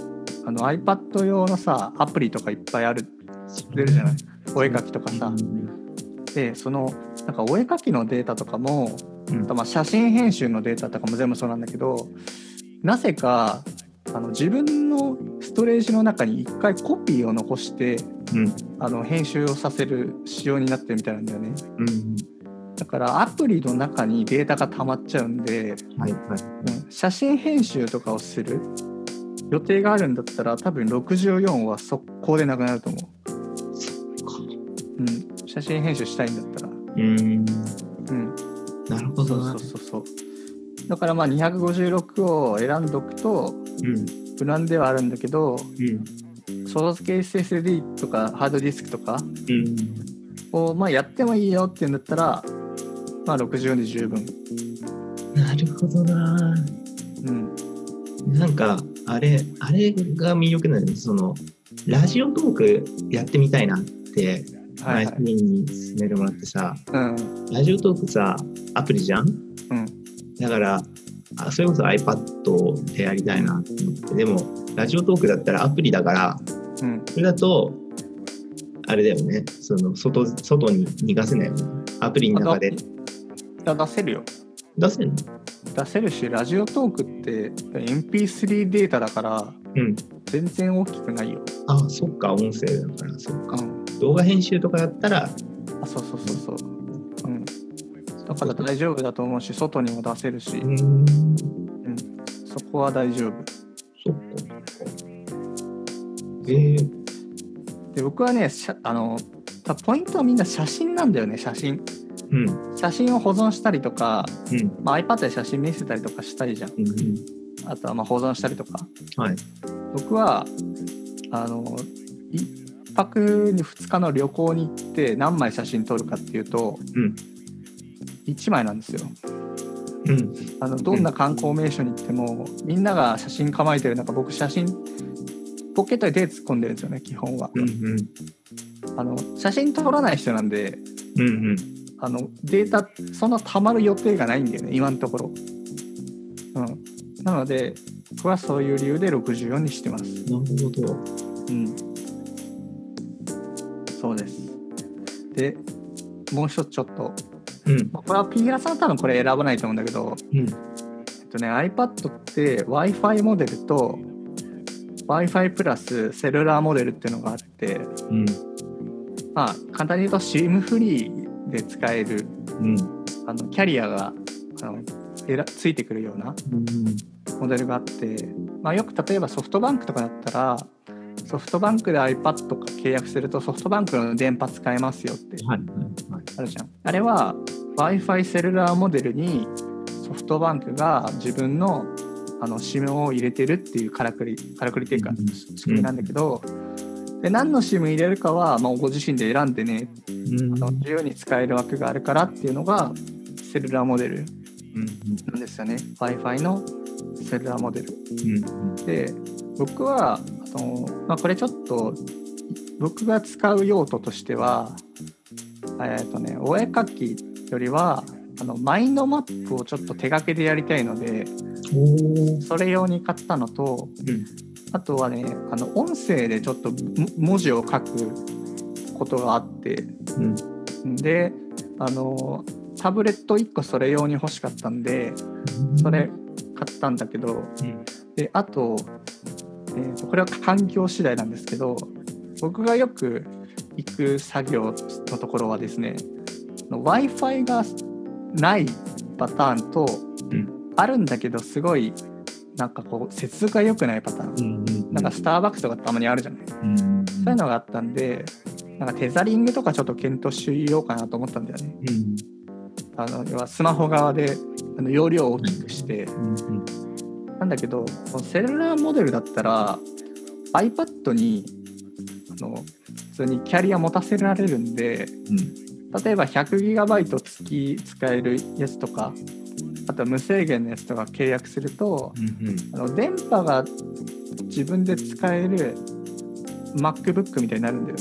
あの iPad 用のさアプリとかいっぱいある出るじゃない？お絵描きとかさ。でそのなんかお絵描きのデータとかも、うん。まあ、写真編集のデータとかも全部そうなんだけどなぜかあの自分のストレージの中に一回コピーを残してうん。あの編集をさせる仕様になってるみたいなんだよねうん。だからアプリの中にデータが溜まっちゃうんで、はいはい。うん写真編集とかをする予定があるんだったら多分64は速攻でなくなると思う、うん、写真編集したいんだったらうん。うんなるほどなそうそう。そうそうだからまあ256を選んどくとうん。無難ではあるんだけどうん。外付け SSD とかハードディスクとかうん。をまあやってもいいよっていうんだったらまあ64で十分なるほどな。うんなんか、あれ、あれが魅力なんですその、ラジオトークやってみたいなって、前はいはいに勧めてもらってさ、うんラジオトークさ、アプリじゃん？うんだから、あそれこそ iPad でやりたいなと思って、でも、ラジオトークだったらアプリだから、うん。それだと、あれだよね、その外外に逃がせないよね。アプリの中で。出せるよ。出せるの？出せるしラジオトークって MP3 データだからうん。全然大きくないよ、あ、そっか、音声だから、そっか。うん、動画編集とかだったら、あそうそうそうそう。うんだから大丈夫だと思うし外にも出せるし、うーん、うん、そこは大丈夫。そっか。えー、で僕はねあのたポイントはみんな写真なんだよね写真。うん、写真を保存したりとか、うん、まあ、iPad で写真見せたりとかしたいじゃん。うん、うん。あとはまあ保存したりとか。はい。僕はあの1泊に2日の旅行に行って何枚写真撮るかっていうとうん、1枚なんですよ。うん、あのどんな観光名所に行ってもみんなが写真構えてる中僕写真ポケットに手突っ込んでるんですよね基本は。うん、うん、あの写真撮らない人なんでうん、うん。あのデータそんな溜まる予定がないんだよね今のところ。うん。なので僕はそういう理由で64にしてます。なるほど。うん。そうです。で、もう一つちょっと、うん。まあこれはピーラさんは多分これ選ばないと思うんだけど、うん。えっとね、iPad って Wi-Fi モデルと Wi-Fi プラスセルラーモデルっていうのがあって、うん。まあ、簡単に言うと SIM フリーで使えるうん。あのキャリアがあのえらついてくるようなモデルがあって、まあ、よく例えばソフトバンクとかだったらソフトバンクで iPad とか契約するとソフトバンクの電波使えますよってはい。あるじゃん。あれは Wi-Fi セルラーモデルにソフトバンクが自分のあの SIM を入れてるっていうからくりからくりっていうかうん仕組みなんだけど、で何の SIM 入れるかは、まあ、ご自身で選んでねうん。あの自由に使える枠があるからっていうのがセルラーモデルうん。なんですよね Wi-Fi のセルラーモデル。うん。で僕はあの、まあ、これちょっと僕が使う用途としてはえっ、とねお絵描きよりはあのマインドマップをちょっと手書きでやりたいので。それ用に買ったのとうん。あとはねあの音声でちょっとも文字を書くことがあってうん。であのタブレット1個それ用に欲しかったんでそれ買ったんだけどうん。であと,、えーとこれは環境次第なんですけど僕がよく行く作業のところはですね w i f i がないパターンと、うんあるんだけどすごいなんかこう接続が良くないパターン、うん。なんかスターバックスとかたまにあるじゃない、うん。そういうのがあったんでなんかテザリングとかちょっと検討しようかなと思ったんだよねうん。あの要はスマホ側であの容量を大きくして、うん。なんだけどセルラーモデルだったら iPad にあの普通にキャリア持たせられるんで例えば 100GB 月使えるやつとかあとは無制限のやつとか契約するとうん。あの電波が自分で使える MacBook みたいになるんだよ。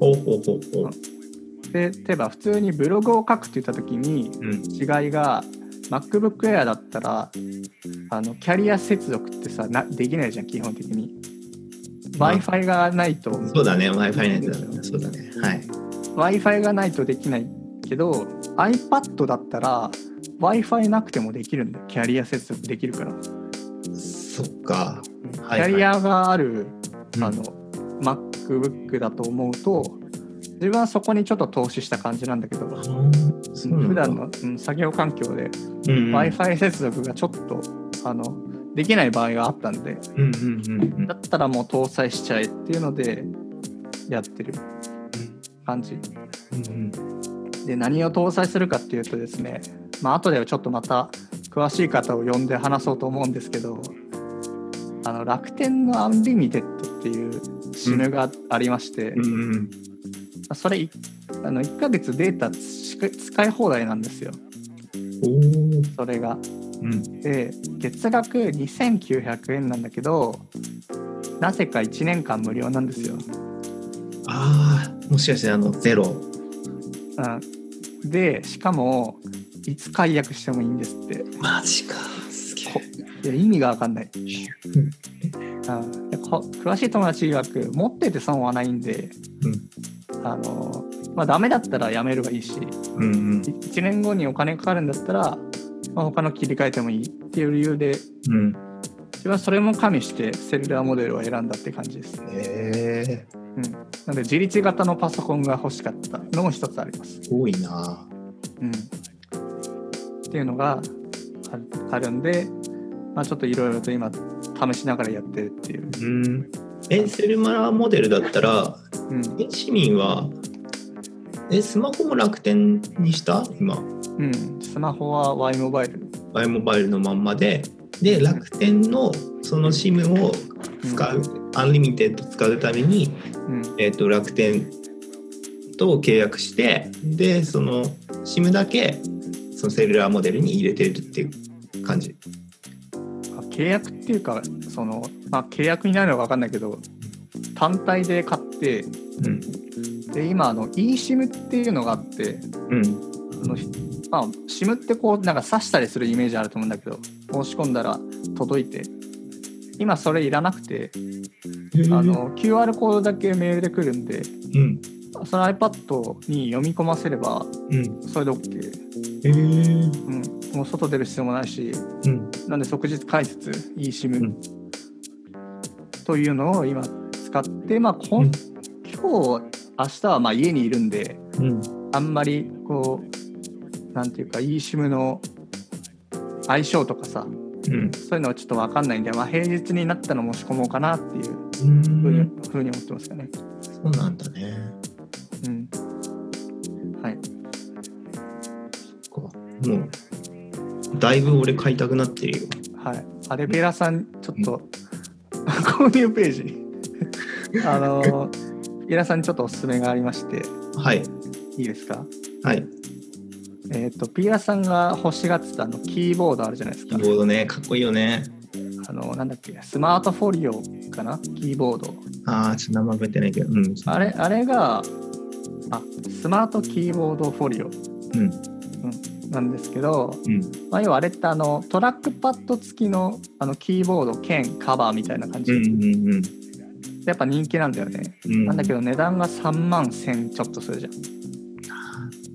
ほうほうほうほう。で例えば普通にブログを書くって言った時にうん。違いが MacBook Air だったらあのキャリア接続ってさなできないじゃん基本的に w まあ i f i がないとそうだね。Wi-Fi ネットだね。そうだね。はい。w i f i がないとできないけど iPad だったら w i f i なくてもできるんだよキャリア接続できるから、そっか。キはいはいャリアがある、うんあの MacBook だと思うと自分はそこにちょっと投資した感じなんだけどうなんだ普段の、うん作業環境で w i f i 接続がちょっとあのできない場合があったんでうんうんうんうん。だったらもう搭載しちゃえっていうのでやってる感じ。うんで何を搭載するかっていうとですねまあ後でちょっとまた詳しい方を呼んで話そうと思うんですけどあの楽天のアンリミテッドっていう SIM がありまして、うんうん。それいあの1ヶ月データ使い放題なんですよ。それが。うん。で月額2900円なんだけどなぜか1年間無料なんですよ、ああもしかしてあのゼロ？うん、でしかもいつ解約してもいいんですって。マジか。すげこいや意味が分かんない、うん、詳しい友達曰く持ってて損はないんで、あのまあダメだったらやめればいいしうんうん。1年後にお金かかるんだったら、まあ、他の切り替えてもいいっていう理由でうん。自分はそれも加味してセルラーモデルを選んだって感じです、ええ。うん、なので自立型のパソコンが欲しかったのも一つあります、多いな。うん、っていうのがあるあるんで、まあ、ちょっといろいろと今試しながらやってるっていう、うん。えセルマラモデルだったらうん。え市民はえスマホも楽天にした？今。うん、スマホは Y モバイル、Y モバイルのまんまで。で楽天のその SIM を使う、アンリミテッド使うために、うん、えー、と楽天と契約してでその SIM だけそのセルラーモデルに入れてるっていう感じ。契約っていうかその、まあ、契約になるのか分かんないけど単体で買ってうんで今あの eSIM っていうのがあってうん。あのまあ SIM ってこうなんか挿したりするイメージあると思うんだけど申し込んだら届いて今それいらなくてあの QR コードだけメールで来るんでうん。その iPad に読み込ませればうん。それで OK、えー。うん、もう外出る必要もないしうん。なんで即日解説 eSIM、うん。というのを今使って、まあ、こんうん。今日明日はまあ家にいるんでうん。あんまりこうなんていうか eSIM の相性とかさうん。そういうのはちょっと分かんないんで、まあ、平日になったら申し込もうかなっていううふうに,、ん。ふうに思ってますかね。そうなんだね。うん。はい。そっかもう、だいぶ俺買いたくなってるよ。はい。アレベラさん、ちょっと、購入ページ あの、ベラさんにちょっとおすすめがありまして、はい。いいですか？はい。えっ、と、ピーラさんが欲しがってたあのキーボードあるじゃないですキか。ーボードね、かっこいいよね。あの、なんだっけ、スマートフォリオかな？キーボード。ああ、ちょっと名前覚えてないけど。うん。あれ、あれが、あ、スマートキーボードフォリオうん。なんですけど、うん。まあ、要はあれってあのトラックパッド付きのあのキーボード兼カバーみたいな感じ、うん。うん。うん。やっぱ人気なんだよね、うん。なんだけど値段が3万1000ちょっとするじゃん、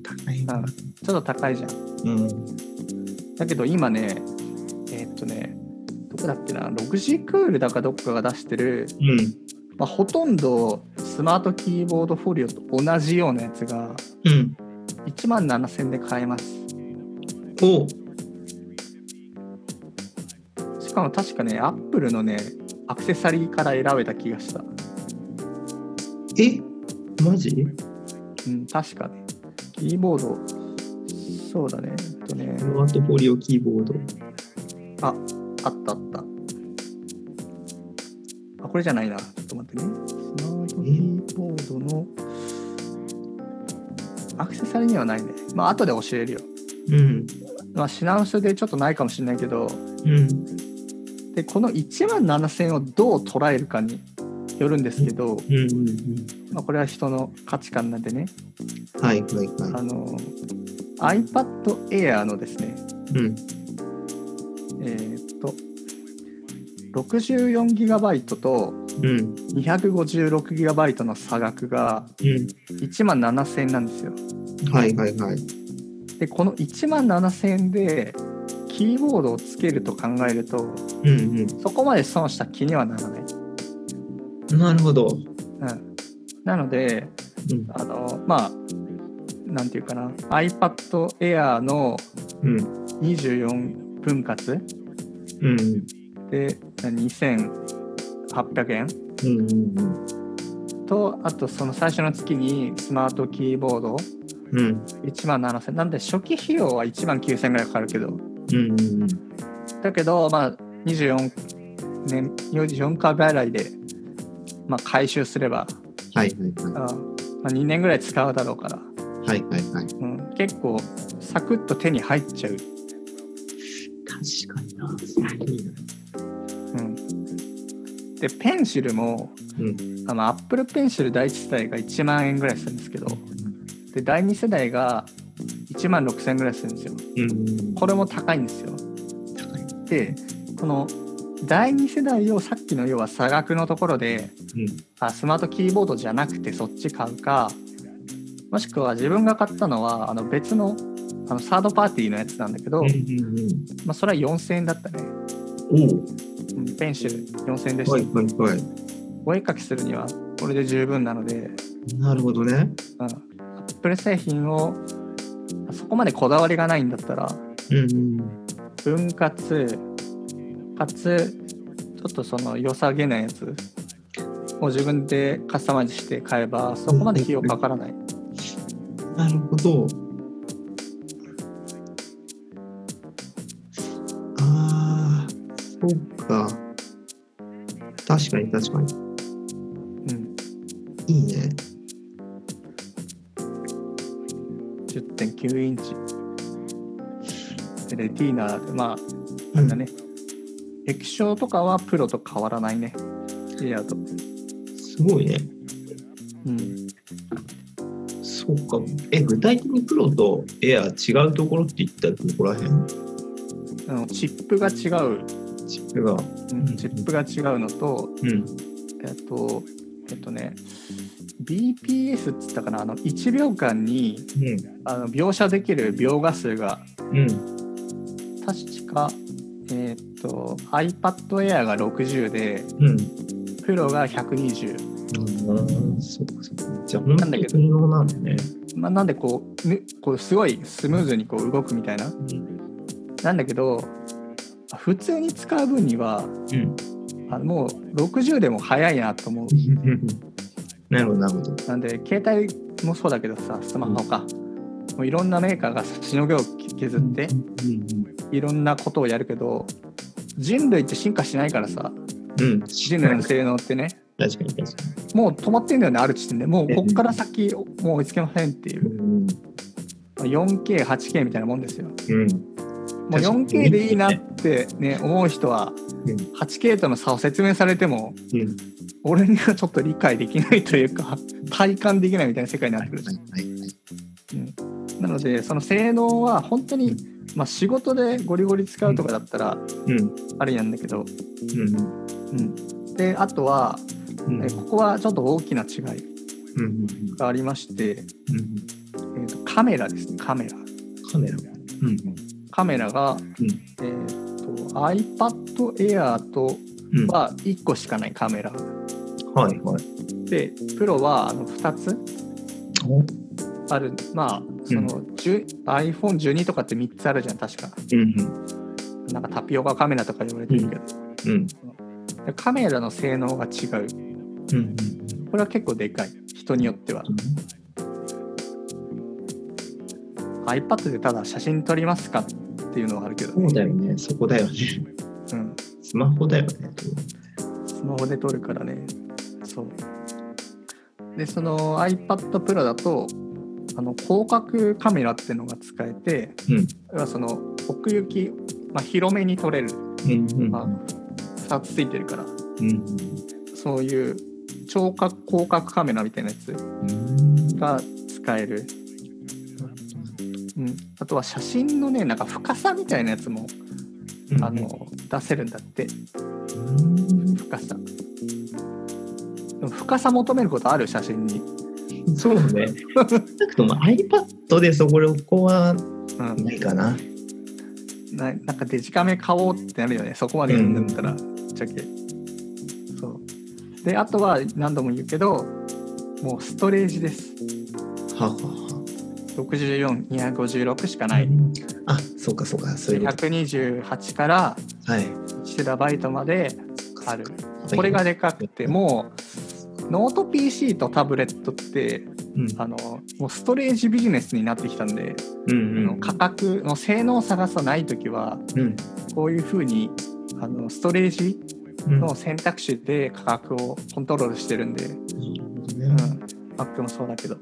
高いな。うん、ちょっと高いじゃんうん。だけど今ねえーっとねどこだっけなログジクールだかどっかが出してる、うん。まあ、ほとんどスマートキーボードフォリオと同じようなやつがうん。1万7000で買えますおうしかも確かねアップルのねアクセサリーから選べた気がしたえ？マジ？うん、確かね。キーボード、そうだね。えっとねス、マートフォリオキーボード。あ、あったあった。あ、これじゃないな。ちょっと待ってね。スマートキーボードの、アクセサリーにはないね。まあ、後で教えるよ。うん。まあ、品薄でちょっとないかもしれないけど、うん。で、この1万7000をどう捉えるかによるんですけど、うん。うん。まあ、これは人の価値観なんでね、はい。はい。はあの、iPad Air のですね、い。うん。えーっと 64GB とうん。256GB の差額がうん。1万7000円なんですよ。はい。はい。はい。でこの1万7000円でキーボードをつけると考えるとうん。そこまで損した気にはならない。うん。なるほど。うん、なのでうん。あのまあなんていうかな iPad Air のうん。24分割？うん。で2800円？うん。うん。とあとその最初の月にスマートキーボード？うん。1万7000なんで初期費用は1万9000ぐらいかかるけどうん。うん。だけどまあ24年44回払いで、まあ、回収すれば、はい。はい。あまあ、2年ぐらい使うだろうから、はい。はい。はい。うん、結構サクッと手に入っちゃう、確かにな。うん、でペンシルもうん。あの Apple ペンシル第1世代が1万円ぐらいするんですけどで第2世代が1万6000円ぐらいするんですようん。これも高いんですよ高い。でこの第2世代をさっきの要は差額のところでうん。あスマートキーボードじゃなくてそっち買うかもしくは自分が買ったのはあの別のあのサードパーティーのやつなんだけど、うん。まあ、それは4000円だったね、ペンシル4000円でした、はい。はい。はい。お絵描きするにはこれで十分なので、なるほどね。うん、アップル製品をそこまでこだわりがないんだったらうん。分割かつちょっとその良さげなやつを自分でカスタマイズして買えばそこまで費用かからない、なるほど。ああ、そうか。確かに確かに。うん、いいね。10.9インチでレティーナでまあなんだね、液晶とかはプロと変わらないねエアとすごいね。うんそうか。え、具体的にプロとエア違うところって言ったらどこら辺？あのチップが違う、チップが。うんチップが違うのとうん。えっとえっとね BPS っつったかな？あの1秒間にあの描写できる描画数がうん。うん。確か、えーっと iPad Air が60でうん。プロが120、うん。そうかそうか。じゃあ、本当なんだけどに性能なんだね。まあ、なんでこう,、ね、こうすごいスムーズにこう動くみたいなうん。なんだけど普通に使う分にはうん。あのもう60でも早いなと思う なるほど、なるほど。なんで携帯もそうだけどさスマホか、もういろんなメーカーがしのぎを削ってうん。いろんなことをやるけど人類って進化しないからさうん。人類の性能ってね確かに確かもう止まってんだよねある地点でもうこっから先もう追いつけませんっていに。ううん。まあ 4K8K みたいなもんですようん。もう 4K でいいなってね思う人はうん 8K との差を説明されてもうん。俺にはちょっと理解できないというか 体感できないみたいな世界になってくる、はいはいはい。なのでその性能は本当に、まあ、仕事でゴリゴリ使うとかだったらうん。あれなんだけど、うん。うん、であとは、うん。えここはちょっと大きな違いうん。がありまして、うん。えーとカメラですねカメラカメラ。うん。カメラが、うんえー、と iPad Air とうん。は1個しかないカメラはいはい。でプロはあの2つあるまあその、10 iPhone12 とかって3つあるじゃん確かうん。なんかタピオカカメラとか言われてるけど、うん。でカメラの性能が違ううん。これは結構でかい人によっては iPad でただ写真撮りますかっていうのはあるけど、そうだよね。そこだよね。うん、スマホだよね。スマホで撮るからねそうでその iPad Pro だとあの広角カメラっていうのが使えてうん。その奥行き、まあ、広めに撮れるうん。うん。あ2つついてるからうん。そういう超角広角カメラみたいなやつうん。が使える、うん、あとは写真のねなんか深さみたいなやつも、あの出せるんだって深さ深さ求めることある写真に、そうね。少なくとも iPad でそここはうん、ないかな。ななんかデジカメ買おうってなるよねそこまでやるんだったら、ぶっちゃけそうであとは何度も言うけどもうストレージですははは。64256しかない、あ、そうかそうか。そういうこと。128からはい。1テラバイトまであるこれがでかくてもうノート PC とタブレットってうん。あのもうストレージビジネスになってきたんで、うんうん。価格の性能差がさない時はうん。こういうふうにあのストレージうん。の選択肢で価格をコントロールしてるんで、うん、ね Mac もそうだけど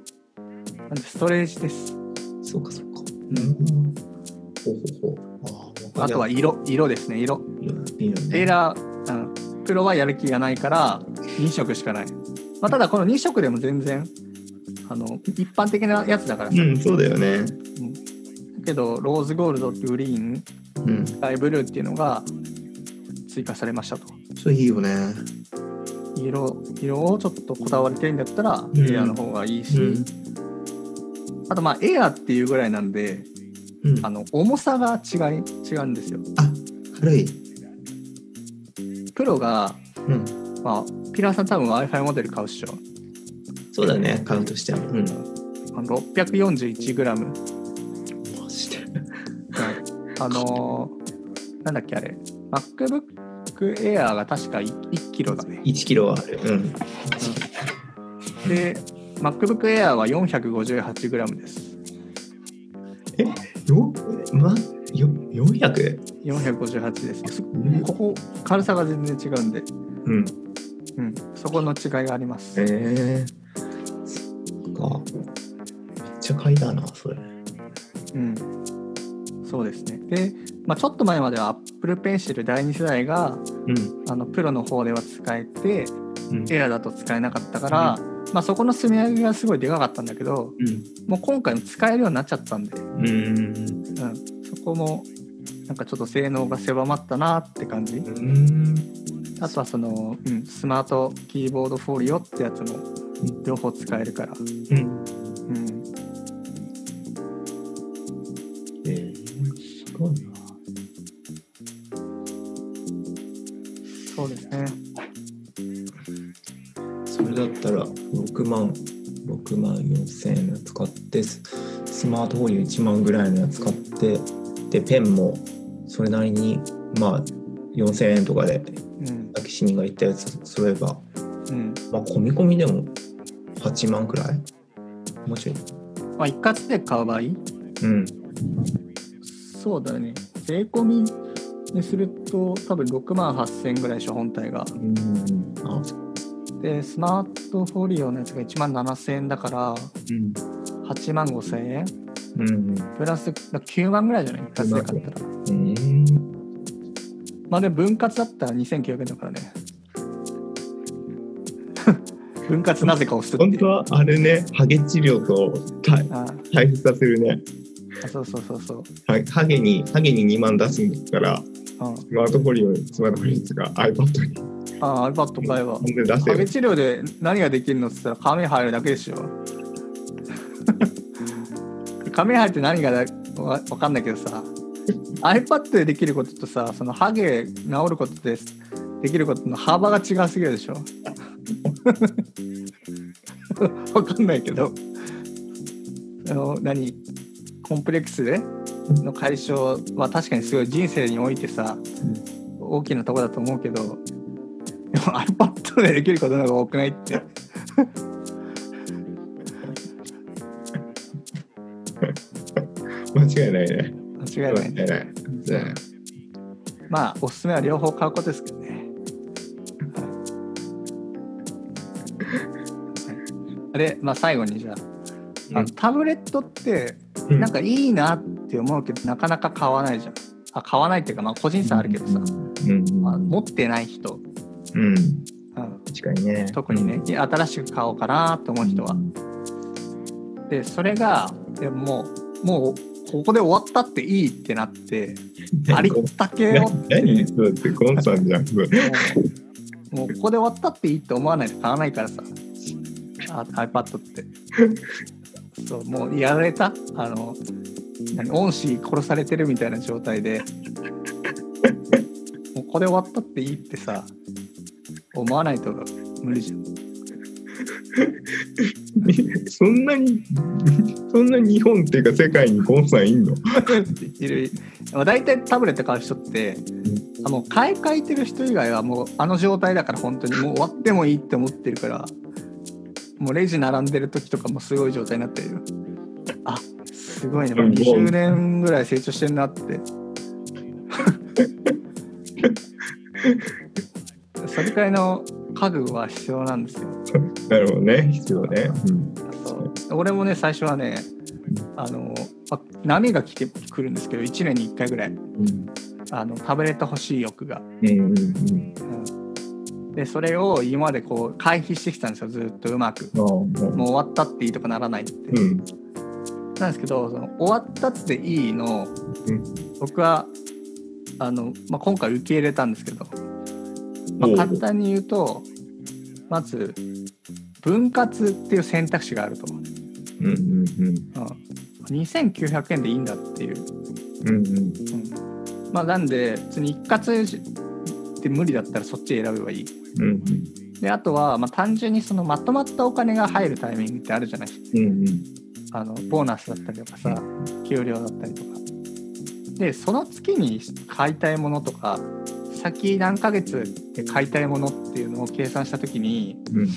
なんでストレージですそうかそうか。うん。ほうほうほう。あとは色色ですね色いいよね。エーラー、うん、プロはやる気がないから2色しかない、まあ、ただこの2色でも全然あの一般的なやつだからさ、うん、そうだよね。だけどローズゴールドグリーンうん。スカイブルーっていうのが追加されましたとそれいいよね。色色をちょっとこだわりたいんだったらんエアーの方がいいし、うんあとまあエアーっていうぐらいなんでうん。あの重さが違い違うんですよあ、軽い。プロが、うん。まあ、ピラーさん多分 Wi-Fi モデル買うっしょそうだね、カウントしても。うん。あの 641g マジで。あのーなんだっけあれ MacBook Air が確か 1, キロだね1キロはある。うん。で MacBook Air は 458g ですよ、ま、よ、400? 458ですんここ軽さが全然違うんで、うん。うん、そこの違いがあります、ええそっか。めっちゃ買いだな、それ。うん、そうですねで、まあ、ちょっと前までは Apple Pencil 第2世代がうん。あのプロの方では使えてうん。Air だと使えなかったから、まあ、そこの積み上げがすごいでかかったんだけどもう今回も使えるようになっちゃったんで、うん。うん。うん、そこもなんかちょっと性能が狭まったなって感じうん。あとはその、うん、スマートキーボードフォリオってやつも両方使えるから。うん。うん。えー、すごいな。そうですね。それだったら6万6万4千円の使ってススマートフォン1万ぐらいのやつ買ってでペンもそれなりにまあ4千円とかでうん。さっき市民が言ったやつ揃えばうん。まあ込み込みでも8万くらい？もうちょい。まあ、一括で買う場合、うん。そうだね。税込みにすると多分6万8000円ぐらいでしょ、本体が。うん。あ。で、スマートフォリオのやつが1万7000円だから、うん。8万5000円？うんプラス9万ぐらいじゃない？一括で買ったら。うんまあでも分割だったら2900円だからね。分割なぜか押すっていう。本当はあれねハゲ治療と対比させるね。あそうそうそうそう。はハゲにハゲに2万出すんだからうん、スマートフォリオスマートフォリオが iPad に。ああ、iPad 買えば。ハゲ治療で何ができるの？って言ったら髪入るだけでしょ。髪入って何がわかんないけどさ iPad でできることとさそのハゲ治ることでできることの幅が違うすぎるでしょ。わかんないけどあの何？コンプレックスでの解消は確かにすごい人生においてさ、大きなとこだと思うけどでも iPad でできることの方が多くないって。間違いないね間違いないね。ないね。まあ、おすすめは両方買うことですけどね。はい。で、まあ、最後にじゃあ、あのタブレットって、うんなんかいいなって思うけど、なかなか買わないじゃん。あ買わないっていうか、まあ、個人差あるけどさ、うん。まあ、持ってない人、うん。うん、確かにね。特にね、新しく買おうかなと思う人は。で、それが、でもう、もう、ここで終わったっていいってなって、ありったけをって何そうってゴンさんじゃんもうもうここで終わったっていいって思わないと買わないからさ。あ iPad って。そうもうやられた？あの何恩師殺されてるみたいな状態で。もうここで終わったっていいってさ思わないと無理じゃんそんなにそんな日本っていうか世界にゴンさんいんの？いる。まあ大体タブレット買う人ってあもう買い替えてる人以外はもうあの状態だから本当にもう終わってもいいって思ってるからもうレジ並んでる時とかもすごい状態になってるよ。あすごいね。もう20年ぐらい成長してんなって。それくらいの覚悟は必要なんですよ。なるほどね。必要ね、そう。俺もね最初はねあの、ま波が来てくるんですけど1年に1回ぐらい。うん。あのタブレット欲しい欲が、うんうんうん。うん、でそれを今までこう回避してきたんですよずっとうまく。もう終わったっていいとかならないって、うん。なんですけどその終わったっていいの、うん。僕はあの、まあ、今回受け入れたんですけど、まあ簡単に言うとまず分割っていう選択肢があると、うん、うんうん。2900円でいいんだっていう、うんうん。うん。まあなんで普通に一括って無理だったらそっち選べばいい。うんであとは、まあ、単純にそのまとまったお金が入るタイミングってあるじゃない。うんうん。あのボーナスだったりとかさ給料だったりとか。でその月に買いたいものとか先何ヶ月で買いたいものっていうのを計算した時にうん。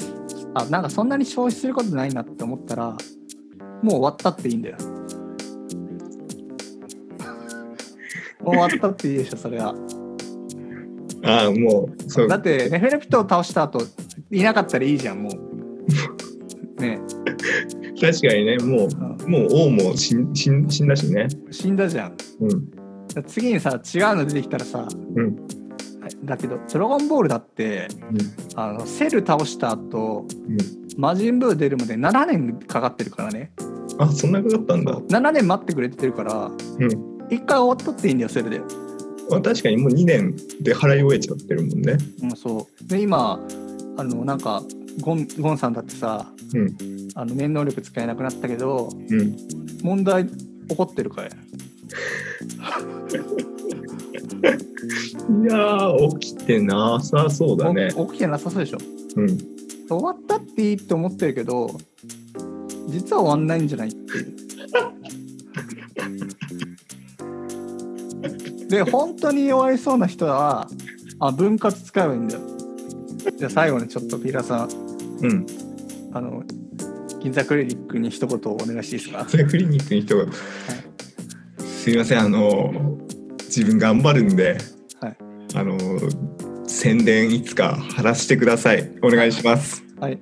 あなんかそんなに消費することないなって思ったらもう終わったっていいんだよ。も う終わったっていいでしょそれは。ああもうそう。だってネフェルピトを倒した後いなかったらいいじゃんもう。ね。確かにねもううん。もう王も死ん死ん死んだしね。死んだじゃん。うん。次にさ違うの出てきたらさうんだけど「ドラゴンボール」だってあのセル倒した後うん。魔人ブー出るまで7年かかってるからね。あそんなことだったんだ。7年待ってくれてるからうん。一回終わったっていいんだよセルで、まあ確かにもう2年で払い終えちゃってるもんね。うん、そう。で今あのなんかゴンゴンさんだってさうん。あの念能力使えなくなったけどうん。問題起こってるかい いやー、起きてなさそうだね。お起きてなさそうでしょ？うん。終わったっていいって思ってるけど実は終わんないんじゃない？っていう。で本当に弱いそうな人はあ分割使えばいいんだよ。じゃあ最後にちょっとピーラーさんうん。あの銀座クリニックに一言お願いしていいですか？それクリニックに人が、すいません、あの、自分頑張るんで、はいあの、宣伝いつか貼らせてください。お願いします。はい。わ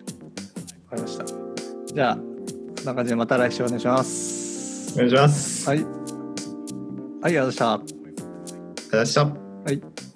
かりました。じゃあ、こんな感じでまた来週お願いします。お願いします。はい。はい、ありがとうございました。ありがとうございました。はい。